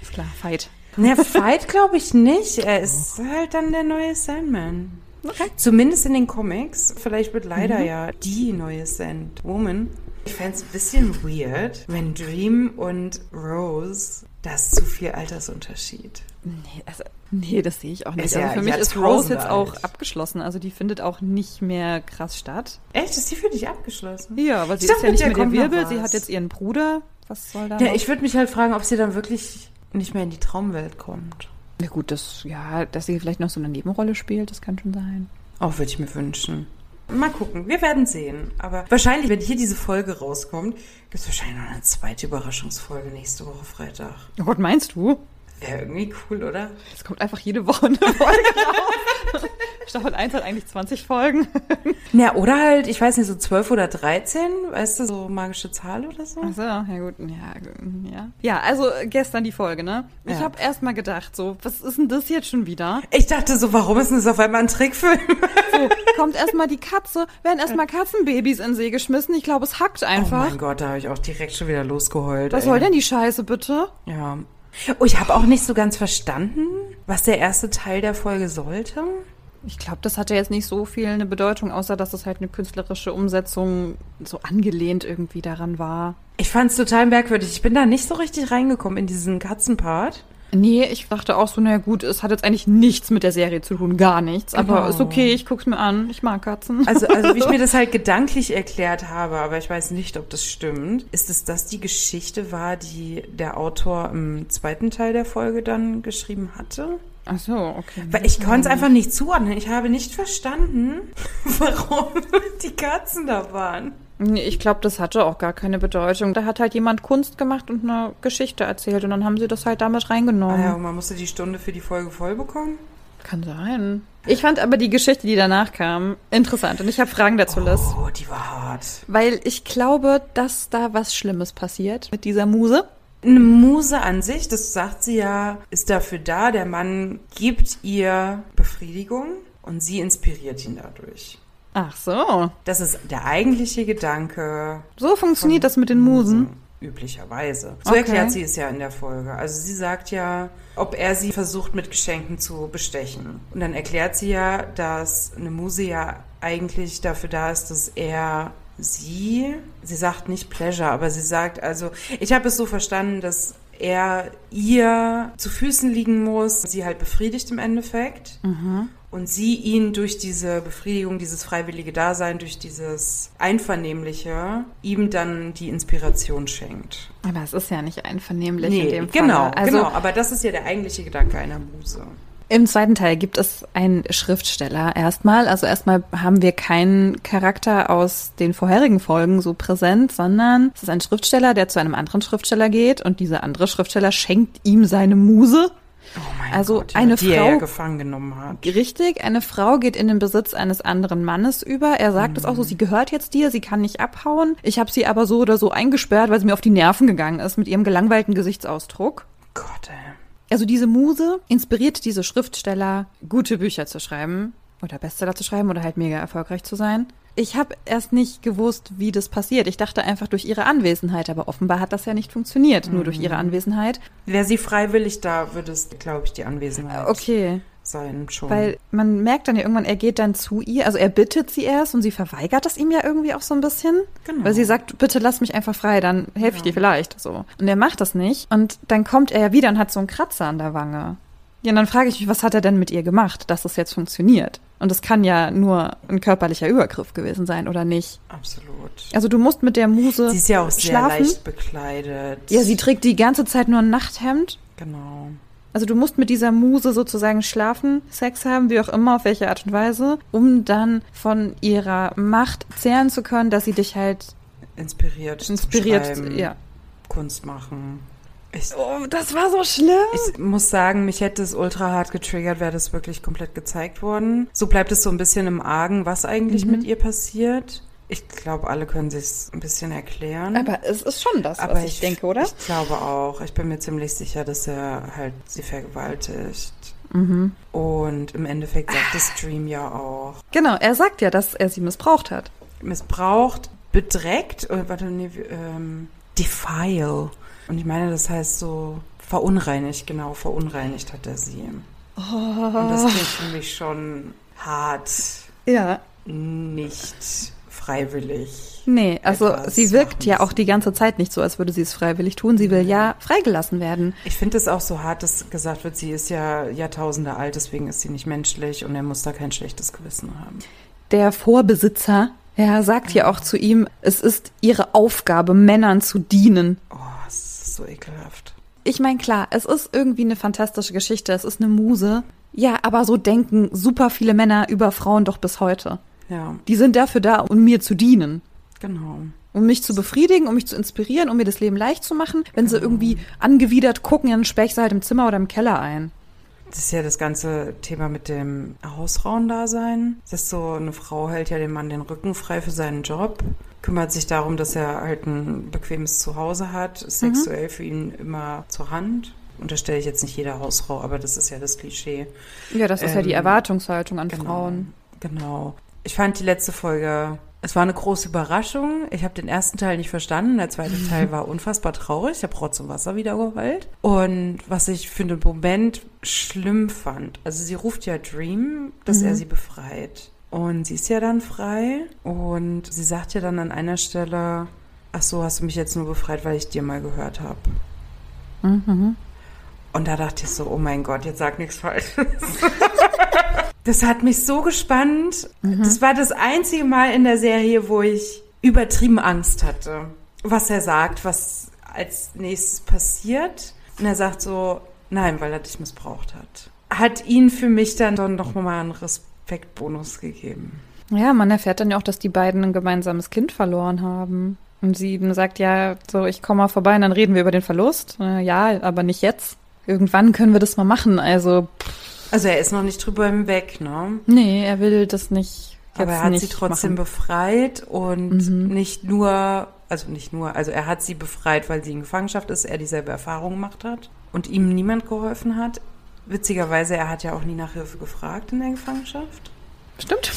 Ist klar, Fight. Ja. Ne, Fight glaube ich nicht. Er ist halt dann der neue Sandman. Okay. Zumindest in den Comics. Vielleicht wird leider Mhm. ja die neue Sandwoman. Ich fände es ein bisschen weird, wenn Dream und Rose, das zu viel Altersunterschied. Nee, also, nee, das sehe ich auch nicht. Ist also ja für mich ist Rose jetzt auch abgeschlossen. Also die findet auch nicht mehr krass statt. Echt? Ist die für dich abgeschlossen? Ja, aber sie Ich ist ja nicht der kommt noch Wirbel. Sie hat jetzt ihren Bruder. Was soll da Ja, noch? ich würde mich halt fragen, ob sie dann wirklich nicht mehr in die Traumwelt kommt. Ja gut, das, ja, dass sie vielleicht noch so eine Nebenrolle spielt, das kann schon sein. Auch würde ich mir wünschen. Mal gucken, wir werden sehen. Aber wahrscheinlich, wenn hier diese Folge rauskommt, gibt es wahrscheinlich noch eine zweite Überraschungsfolge nächste Woche Freitag. Oh Gott, meinst du? Wäre irgendwie cool, oder? Es kommt einfach jede Woche eine Folge raus. Staffel 1 hat eigentlich 20 Folgen. Na, oder halt, ich weiß nicht, so 12 oder 13, weißt du, so magische Zahl oder so? Ach so, ja gut, ja, ja. Ja, also gestern die Folge, ne? Ich Ja. habe erst mal gedacht, so, was ist denn das jetzt schon wieder? Ich dachte so, warum ist denn das auf einmal ein Trickfilm? So, kommt erst mal die Katze, werden erst mal Katzenbabys in den See geschmissen. Ich glaube, es hackt Oh einfach. mein Gott, da habe ich auch direkt schon wieder losgeheult. was ey. soll denn die Scheiße bitte? Ja. Oh, ich habe auch nicht so ganz verstanden, was der erste Teil der Folge sollte. Ich glaube, das hatte jetzt nicht so viel eine Bedeutung, außer dass es halt eine künstlerische Umsetzung so angelehnt irgendwie daran war. Ich fand es total merkwürdig. Ich bin da nicht so richtig reingekommen in diesen Katzenpart. Nee, ich dachte auch so, naja gut, es hat jetzt eigentlich nichts mit der Serie zu tun, gar nichts. Aber Genau. ist okay, ich guck's mir an. Ich mag Katzen. Also, also wie ich mir das halt gedanklich erklärt habe, aber ich weiß nicht, ob das stimmt, ist es, dass die Geschichte war, die der Autor im zweiten Teil der Folge dann geschrieben hatte? Ach so, okay. Weil ich konnte es einfach nicht zuordnen. Ich habe nicht verstanden, warum die Katzen da waren. Ich glaube, das hatte auch gar keine Bedeutung. Da hat halt jemand Kunst gemacht und eine Geschichte erzählt und dann haben sie das halt damit reingenommen. Ah ja, und man musste die Stunde für die Folge voll bekommen. Kann sein. Ich fand aber die Geschichte, die danach kam, interessant und ich habe Fragen dazu, Liz. Oh, die war hart. Weil ich glaube, dass da was Schlimmes passiert mit dieser Muse. Eine Muse an sich, das sagt sie ja, ist dafür da, der Mann gibt ihr Befriedigung und sie inspiriert ihn dadurch. Ach so. Das ist der eigentliche Gedanke. So funktioniert das mit den Musen. Üblicherweise. So Okay. erklärt sie es ja in der Folge. Also sie sagt ja, ob er sie versucht mit Geschenken zu bestechen. Und dann erklärt sie ja, dass eine Muse ja eigentlich dafür da ist, dass er sie, sie sagt nicht Pleasure, aber sie sagt also, ich habe es so verstanden, dass er ihr zu Füßen liegen muss, sie halt befriedigt im Endeffekt und sie ihn durch diese Befriedigung, dieses freiwillige Dasein, durch dieses Einvernehmliche ihm dann die Inspiration schenkt. Aber es ist ja nicht einvernehmlich in dem Fall. genau, Also genau. Aber das ist ja der eigentliche Gedanke einer Muse. Im zweiten Teil gibt es einen Schriftsteller erstmal. Also erstmal haben wir keinen Charakter aus den vorherigen Folgen so präsent, sondern es ist ein Schriftsteller, der zu einem anderen Schriftsteller geht und dieser andere Schriftsteller schenkt ihm seine Muse. Oh mein Also Gott, ja, eine die er ja Frau- gefangen genommen hat. Richtig, eine Frau geht in den Besitz eines anderen Mannes über. Er sagt es auch so, sie gehört jetzt dir, sie kann nicht abhauen. Ich habe sie aber so oder so eingesperrt, weil sie mir auf die Nerven gegangen ist mit ihrem gelangweilten Gesichtsausdruck. Gott, ey. Also diese Muse inspiriert diese Schriftsteller, gute Bücher zu schreiben oder Bestseller zu schreiben oder halt mega erfolgreich zu sein. Ich habe erst nicht gewusst, wie das passiert. Ich dachte einfach durch ihre Anwesenheit, aber offenbar hat das ja nicht funktioniert, nur durch ihre Anwesenheit. Wäre sie freiwillig da, würde es, glaube ich, die Anwesenheit Okay, sein schon. weil man merkt dann ja irgendwann, er geht dann zu ihr, also er bittet sie erst und sie verweigert es ihm ja irgendwie auch so ein bisschen. Genau. Weil sie sagt, bitte lass mich einfach frei, dann helfe ich dir vielleicht so. Und er macht das nicht und dann kommt er ja wieder und hat so einen Kratzer an der Wange. Ja, und dann frage ich mich, was hat er denn mit ihr gemacht, dass das jetzt funktioniert? Und es kann ja nur ein körperlicher Übergriff gewesen sein, oder nicht? Absolut. Also du musst mit der Muse Sie ist ja auch sehr schlafen. leicht bekleidet. Ja, sie trägt die ganze Zeit nur ein Nachthemd. Genau. Also du musst mit dieser Muse sozusagen schlafen, Sex haben, wie auch immer, auf welche Art und Weise, um dann von ihrer Macht zehren zu können, dass sie dich halt Inspiriert. inspiriert. Ja. Kunst machen. Ich, Oh, das war so schlimm. ich muss sagen, mich hätte es ultra hart getriggert, wäre das wirklich komplett gezeigt worden. So bleibt es so ein bisschen im Argen, was eigentlich Mhm. mit ihr passiert. Ich glaube, alle können sich ein bisschen erklären. Aber es ist schon das, Aber was ich, denke, oder? Ich glaube auch. Ich bin mir ziemlich sicher, dass er halt sie vergewaltigt. Mhm. Und im Endeffekt sagt das Stream ja auch. Genau, er sagt ja, dass er sie missbraucht hat. Missbraucht, bedreckt, oder warte, nee, ähm, defile. Und ich meine, das heißt so verunreinigt, genau, verunreinigt hat er sie. Und das klingt für mich schon hart, Ja. nicht freiwillig. Nee, also sie wirkt ja auch die ganze Zeit nicht so, als würde sie es freiwillig tun. Sie will ja freigelassen werden. Ich finde es auch so hart, dass gesagt wird, sie ist ja Jahrtausende alt, deswegen ist sie nicht menschlich und er muss da kein schlechtes Gewissen haben. Der Vorbesitzer, er sagt ja auch zu ihm, es ist ihre Aufgabe, Männern zu dienen. Oh, ist so ekelhaft. Ich meine, klar, es ist irgendwie eine fantastische Geschichte, es ist eine Muse. Ja, aber so denken super viele Männer über Frauen doch bis heute. Ja, Die sind dafür da, um mir zu dienen. genau. Um mich zu befriedigen, um mich zu inspirieren, um mir das Leben leicht zu machen. Wenn sie irgendwie angewidert gucken, dann sperre ich sie halt im Zimmer oder im Keller ein. Das ist ja das ganze Thema mit dem Hausfrauendasein. Das ist so, eine Frau hält ja dem Mann den Rücken frei für seinen Job, kümmert sich darum, dass er halt ein bequemes Zuhause hat, ist sexuell für ihn immer zur Hand. Unterstelle ich jetzt nicht jeder Hausfrau, aber das ist ja das Klischee. Ja, das ist ja die Ähm, Erwartungshaltung an Genau. Frauen. Genau. Ich fand die letzte Folge, es war eine große Überraschung. Ich habe den ersten Teil nicht verstanden. Der zweite Teil war unfassbar traurig. Ich habe Rotz und Wasser wieder geheult. Und was ich für den Moment schlimm fand, also sie ruft ja Dream, dass er sie befreit. Und sie ist ja dann frei. Und sie sagt ja dann an einer Stelle, ach so, hast du mich jetzt nur befreit, weil ich dir mal gehört habe. Mhm. Und da dachte ich so, oh mein Gott, jetzt sag nichts Falsches. das hat mich so gespannt. Das war das einzige Mal in der Serie, wo ich übertrieben Angst hatte, was er sagt, was als nächstes passiert. Und er sagt so, nein, weil er dich missbraucht hat. Hat ihn für mich dann doch noch mal einen Respektbonus gegeben. Ja, man erfährt dann ja auch, dass die beiden ein gemeinsames Kind verloren haben. Und sie sagt ja so, ich komme mal vorbei und dann reden wir über den Verlust. Äh, ja, aber nicht jetzt. Irgendwann können wir das mal machen. Also, pff, Also er ist noch nicht drüber hinweg, ne? nee, er will das nicht Aber er hat sie trotzdem machen. befreit und mhm. nicht nur, also nicht nur, also er hat sie befreit, weil sie in Gefangenschaft ist, er dieselbe Erfahrung gemacht hat und ihm niemand geholfen hat. Witzigerweise, er hat ja auch nie nach Hilfe gefragt in der Gefangenschaft. Stimmt.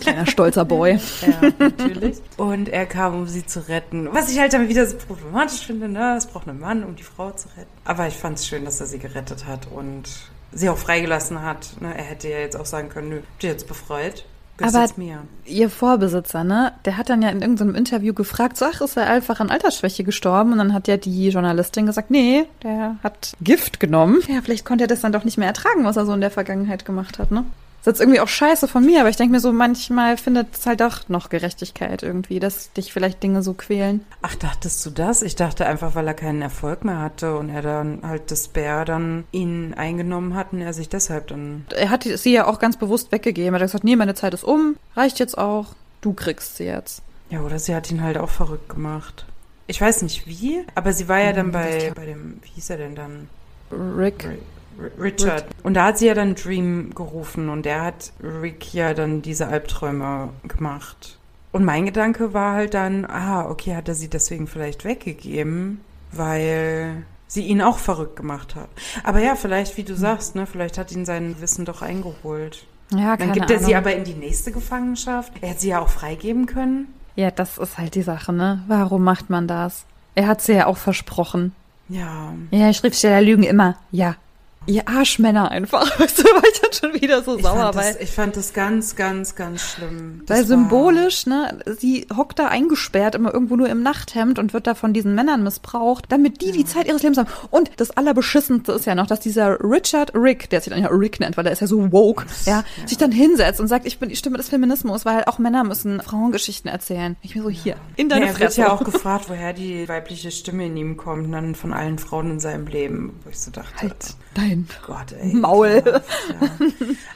Kleiner stolzer Boy. ja, natürlich. Und er kam, um sie zu retten. Was ich halt dann wieder so problematisch finde, ne? Es braucht einen Mann, um die Frau zu retten. Aber ich fand es schön, dass er sie gerettet hat und sie auch freigelassen hat. Ne? Er hätte ja jetzt auch sagen können, nö, die jetzt befreit. Aber ihr Vorbesitzer, ne, der hat dann ja in irgendeinem Interview gefragt, so, ach, ist er einfach an Altersschwäche gestorben? Und dann hat ja die Journalistin gesagt, nee, der hat Gift genommen. Ja, vielleicht konnte er das dann doch nicht mehr ertragen, was er so in der Vergangenheit gemacht hat, ne? Ist jetzt irgendwie auch scheiße von mir, aber ich denke mir so, manchmal findet es halt doch noch Gerechtigkeit irgendwie, dass dich vielleicht Dinge so quälen. Ach, dachtest du das? Ich dachte einfach, weil er keinen Erfolg mehr hatte und er dann halt das Bär dann ihn eingenommen hat und er sich deshalb dann. Er hat sie ja auch ganz bewusst weggegeben. Er hat gesagt, nee, meine Zeit ist um, reicht jetzt auch, du kriegst sie jetzt. Ja, oder sie hat ihn halt auch verrückt gemacht. Ich weiß nicht wie, aber sie war ja dann bei, bei dem, wie hieß er denn dann? Rick. Rick. Richard. Und da hat sie ja dann Dream gerufen und der hat Rick ja dann diese Albträume gemacht. Und mein Gedanke war halt dann, ah, okay, hat er sie deswegen vielleicht weggegeben, weil sie ihn auch verrückt gemacht hat. Aber ja, vielleicht, wie du sagst, ne, vielleicht hat ihn sein Wissen doch eingeholt. Ja, Dann gibt er Ahnung. sie aber in die nächste Gefangenschaft. Er hätte sie ja auch freigeben können. Ja, das ist halt die Sache, ne? Warum macht man das? Er hat sie ja auch versprochen. Ja. Ja, Schriftsteller lügen immer. Ja, Ihr Arschmänner einfach. Weißt du, war ich dann schon wieder so ich sauer. Weil, ich fand das ganz, ganz, ganz schlimm. Das weil symbolisch, ne, sie hockt da eingesperrt, immer irgendwo nur im Nachthemd und wird da von diesen Männern missbraucht, damit die ja. die Zeit ihres Lebens haben. Und das Allerbeschissenste ist ja noch, dass dieser Richard Rick, der sich dann ja Rick nennt, weil er ist ja so woke, ja, ja, sich dann hinsetzt und sagt, ich bin die Stimme des Feminismus, weil auch Männer müssen Frauengeschichten erzählen. Ich bin so, hier, in deine ja, er Fresse. Wird ja auch gefragt, woher die weibliche Stimme in ihm kommt, dann von allen Frauen in seinem Leben, wo ich so dachte. Halt dein Gott, ey, Maul. Krass, ja.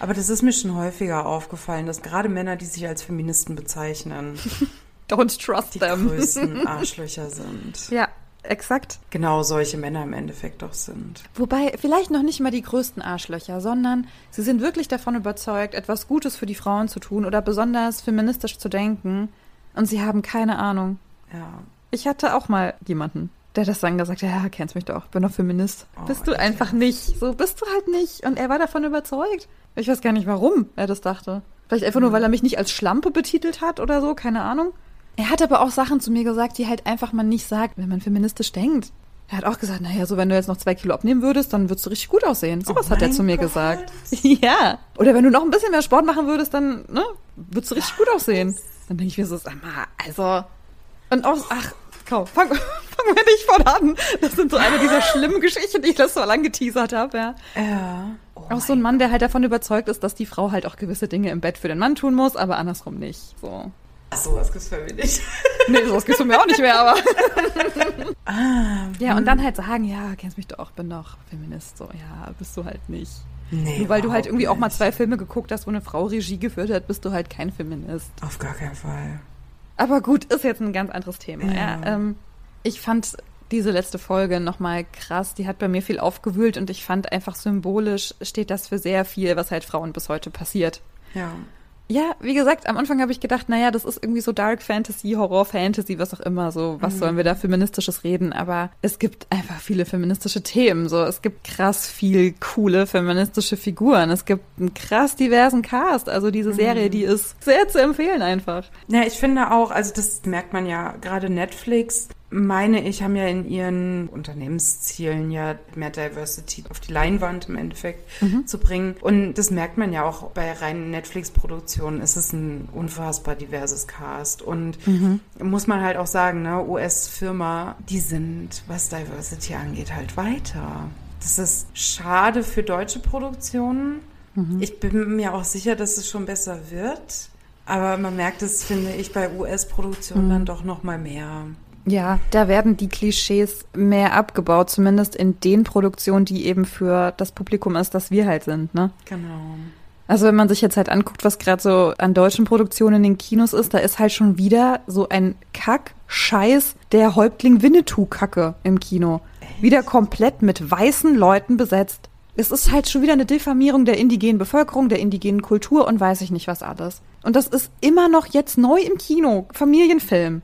Aber das ist mir schon häufiger aufgefallen, dass gerade Männer, die sich als Feministen bezeichnen, Don't trust die them. größten Arschlöcher sind. Ja, exakt. Genau solche Männer im Endeffekt doch sind. Wobei vielleicht noch nicht mal die größten Arschlöcher, sondern sie sind wirklich davon überzeugt, etwas Gutes für die Frauen zu tun oder besonders feministisch zu denken und sie haben keine Ahnung. Ja. Ich hatte auch mal jemanden, der hat das dann gesagt, ja, kennst mich doch, bin doch Feminist. Oh, bist du einfach nicht. So bist du halt nicht. Und er war davon überzeugt. Ich weiß gar nicht, warum er das dachte. Vielleicht einfach nur, mhm. weil er mich nicht als Schlampe betitelt hat oder so, keine Ahnung. Er hat aber auch Sachen zu mir gesagt, die halt einfach man nicht sagt, wenn man feministisch denkt. Er hat auch gesagt, naja, so wenn du jetzt noch zwei Kilo abnehmen würdest, dann würdest du richtig gut aussehen. Sowas oh hat er zu mir Gott. gesagt. ja. Oder wenn du noch ein bisschen mehr Sport machen würdest, dann, ne, würdest du richtig gut aussehen. Dann denke ich mir so, sag mal, also. Und auch, ach, Komm, fang, fang wir nicht von an. Das sind so eine dieser schlimmen Geschichten, die ich das so lang geteasert habe, ja. Ja. Oh auch so ein Mann, der halt davon überzeugt ist, dass die Frau halt auch gewisse Dinge im Bett für den Mann tun muss, aber andersrum nicht. So. Ach so, das gibt's bei mir nicht. nee, sowas gibt's bei mir auch nicht mehr, aber. ah, ja, und dann halt sagen, ja, kennst mich doch, bin doch Feminist. So, ja, bist du halt nicht. Nee, Nur weil du halt irgendwie nicht. auch mal zwei Filme geguckt hast, wo eine Frau Regie geführt hat, bist du halt kein Feminist. Auf gar keinen Fall. Aber gut, ist jetzt ein ganz anderes Thema. Ja. ja ähm, ich fand diese letzte Folge nochmal krass. Die hat bei mir viel aufgewühlt und ich fand einfach symbolisch steht das für sehr viel, was halt Frauen bis heute passiert. Ja. Ja, wie gesagt, am Anfang habe ich gedacht, naja, das ist irgendwie so Dark Fantasy, Horror Fantasy, was auch immer, so, was mhm. sollen wir da feministisches reden? Aber es gibt einfach viele feministische Themen, so, es gibt krass viel coole feministische Figuren, es gibt einen krass diversen Cast, also diese Serie, mhm. die ist sehr zu empfehlen einfach. Ja, ich finde auch, also das merkt man ja, gerade Netflix meine ich, haben ja in ihren Unternehmenszielen ja mehr Diversity auf die Leinwand im Endeffekt mhm. zu bringen. Und das merkt man ja auch bei reinen Netflix-Produktionen, ist es ein unfassbar diverses Cast. Und mhm. muss man halt auch sagen, ne, US-Firma, die sind, was Diversity angeht, halt weiter. Das ist schade für deutsche Produktionen. Mhm. Ich bin mir auch sicher, dass es schon besser wird. Aber man merkt es, finde ich, bei US-Produktionen mhm. dann doch noch mal mehr. Ja, da werden die Klischees mehr abgebaut, zumindest in den Produktionen, die eben für das Publikum ist, das wir halt sind, ne? Genau. Also wenn man sich jetzt halt anguckt, was gerade so an deutschen Produktionen in den Kinos ist, da ist halt schon wieder so ein Kack-Scheiß der Häuptling Winnetou-Kacke im Kino. Echt? Wieder komplett mit weißen Leuten besetzt. Es ist halt schon wieder eine Diffamierung der indigenen Bevölkerung, der indigenen Kultur und weiß ich nicht was alles. Und das ist immer noch jetzt neu im Kino, Familienfilm.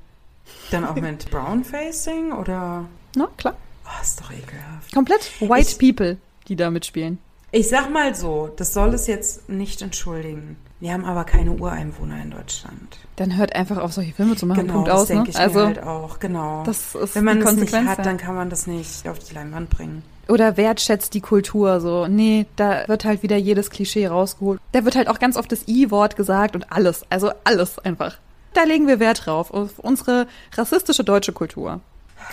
Dann auch mit Brownfacing oder? Na, klar. Oh, ist doch ekelhaft. Komplett White Ich- People, die da mitspielen. Ich sag mal so, das soll es jetzt nicht entschuldigen. Wir haben aber keine Ureinwohner in Deutschland. Dann hört einfach auf, solche Filme zu machen. Genau, Punkt das aus, ne? denke ich Also, mir halt auch, genau. das ist Wenn man die das nicht Konsequenz. hat, da. dann kann man das nicht auf die Leinwand bringen. Oder wertschätzt die Kultur so. Nee, da wird halt wieder jedes Klischee rausgeholt. Da wird halt auch ganz oft das I-Wort gesagt und alles. Also alles einfach. Da legen wir Wert drauf, auf unsere rassistische deutsche Kultur.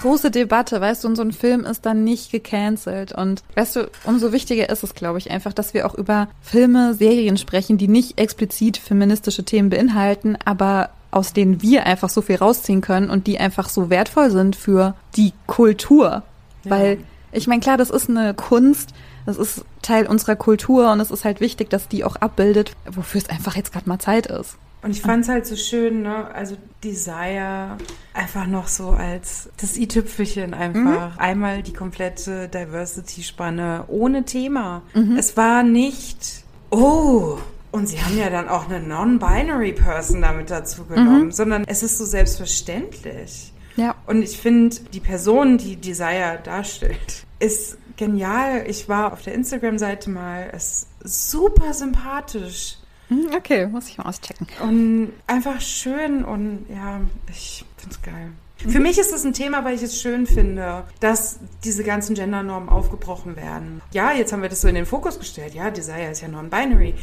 Große Debatte, weißt du, und so ein Film ist dann nicht gecancelt. Und weißt du, umso wichtiger ist es, glaube ich, einfach, dass wir auch über Filme, Serien sprechen, die nicht explizit feministische Themen beinhalten, aber aus denen wir einfach so viel rausziehen können und die einfach so wertvoll sind für die Kultur. Ja. Weil ich meine, klar, das ist eine Kunst, das ist Teil unserer Kultur und es ist halt wichtig, dass die auch abbildet, wofür es einfach jetzt gerade mal Zeit ist. Und ich fand es halt so schön, ne? Also Desire einfach noch so als das i-Tüpfelchen einfach. Einmal die komplette Diversity-Spanne ohne Thema. Es war nicht, oh, und sie haben ja dann auch eine non-binary Person damit dazu genommen, sondern es ist so selbstverständlich. Ja. Und ich finde, die Person, die Desire darstellt, ist genial. Ich war auf der Instagram-Seite mal, ist super sympathisch. Hm, Okay, muss ich mal auschecken. Und einfach schön und ja, ich find's geil. Für mich ist es ein Thema, weil ich es schön finde, dass diese ganzen Gendernormen aufgebrochen werden. Ja, jetzt haben wir das so in den Fokus gestellt. Ja, Desire ist ja non-binary.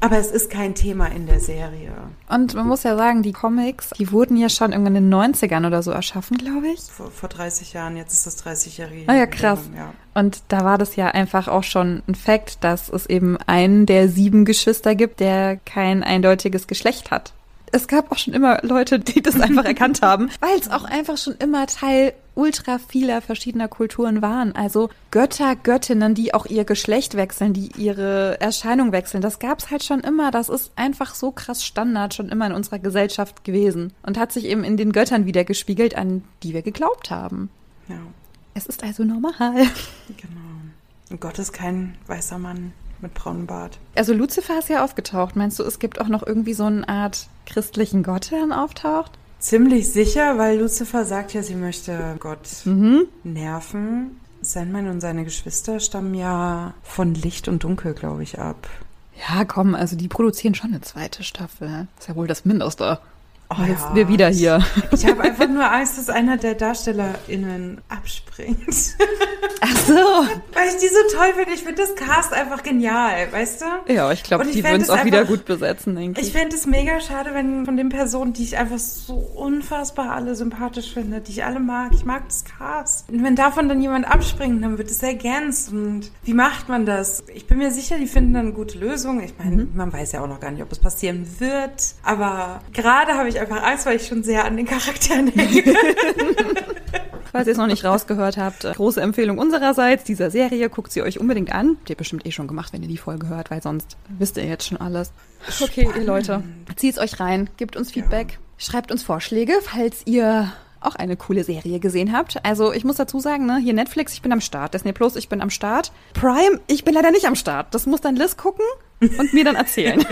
Aber es ist kein Thema in der Serie. Und man muss ja sagen, die Comics, die wurden ja schon irgendwann in den 90ern oder so erschaffen, glaube ich. Vor, vor 30 Jahren, jetzt ist das 30-jährige. Ah ja, krass. Ja. Und da war das ja einfach auch schon ein Fakt, dass es eben einen der sieben Geschwister gibt, der kein eindeutiges Geschlecht hat. Es gab auch schon immer Leute, die das einfach erkannt haben, weil es auch einfach schon immer Teil ultra vieler verschiedener Kulturen waren. Also Götter, Göttinnen, die auch ihr Geschlecht wechseln, die ihre Erscheinung wechseln. Das gab's halt schon immer. Das ist einfach so krass Standard schon immer in unserer Gesellschaft gewesen und hat sich eben in den Göttern wiedergespiegelt, an die wir geglaubt haben. ja, Es ist also normal. genau. Und Gott ist kein weißer Mann mit braunem Bart. Also Lucifer ist ja aufgetaucht. Meinst du, es gibt auch noch irgendwie so eine Art christlichen Gott, der dann auftaucht? Ziemlich sicher, weil Lucifer sagt ja, sie möchte Gott Mhm. nerven. Sandman und seine Geschwister stammen ja von Licht und Dunkel, glaube ich, ab. Ja, komm, also die produzieren schon eine zweite Staffel. Ist ja wohl das Mindeste. Oh Jetzt ja. wir wieder hier. Ich habe einfach nur Angst, dass einer der DarstellerInnen abspringt. Ach so. Weil ich die so toll finde. Ich finde das Cast einfach genial, weißt du? Ja, ich glaube, die würden es auch wieder einfach- gut besetzen, denke ich. Ich fände es mega schade, wenn von den Personen, die ich einfach so unfassbar alle sympathisch finde, die ich alle mag, ich mag das Cast. Und wenn davon dann jemand abspringt, dann wird es ergänzt. Und wie macht man das? Ich bin mir sicher, die finden dann eine gute Lösung. Ich meine, Mhm. man weiß ja auch noch gar nicht, ob es passieren wird. Aber gerade habe ich einfach Angst, weil ich schon sehr an den Charakteren hänge. Falls ihr es noch nicht rausgehört habt, große Empfehlung unsererseits dieser Serie. Guckt sie euch unbedingt an. Habt ihr bestimmt eh schon gemacht, wenn ihr die Folge hört, weil sonst wisst ihr jetzt schon alles. Okay, ihr Leute, zieht's euch rein, gebt uns Feedback, schreibt uns Vorschläge, falls ihr auch eine coole Serie gesehen habt. Also ich muss dazu sagen, ne, hier Netflix, ich bin am Start. Disney Plus, ich bin am Start. Prime, ich bin leider nicht am Start. Das muss dann Liz gucken und mir dann erzählen.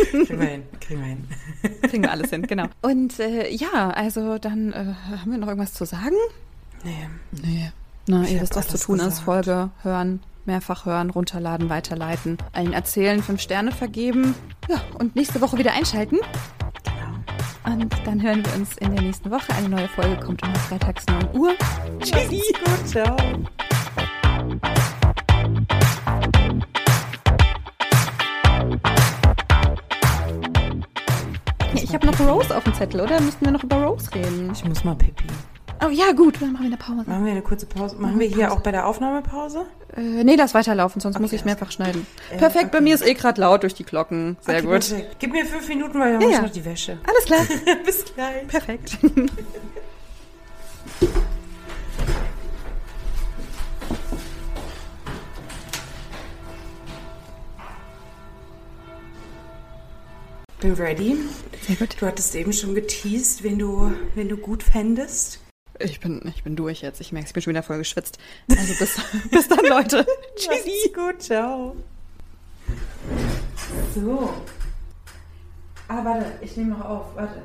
kriegen wir hin, kriegen wir hin. Kriegen wir alles hin, genau. Und äh, ja, also dann äh, haben wir noch irgendwas zu sagen? Nee. Nee. Na, ihr wisst, was zu tun ist. Folge hören, mehrfach hören, runterladen, weiterleiten, allen erzählen, fünf Sterne vergeben. Ja, und nächste Woche wieder einschalten. Genau. Und dann hören wir uns in der nächsten Woche. Eine neue Folge kommt immer freitags 9 Uhr. Tschüssi. Gut, ciao. Ich habe noch Rose auf dem Zettel, oder? Müssten wir noch über Rose reden? Ich muss mal pipi. Oh ja, gut, dann machen wir eine Pause. Machen wir eine kurze Pause? Machen wir hier auch bei der Aufnahmepause? Äh, nee, lass weiterlaufen, sonst muss Okay, ich alles mehrfach schneiden. Äh, Perfekt, bei okay. mir ist eh gerade laut durch die Glocken. Sehr Okay, gut. perfekt. Gib mir fünf Minuten, weil dann Ja, muss ich ja. noch die Wäsche. Alles klar. Bis gleich. Perfekt. Bin ready. Sehr gut. Du hattest eben schon geteased, wen du, wen du gut fändest. Ich bin, ich bin durch jetzt. Ich merke, ich bin schon wieder voll geschwitzt. Also bis, bis dann, Leute. Tschüssi. gut, ciao. So. Ah, warte, ich nehme noch auf. Warte.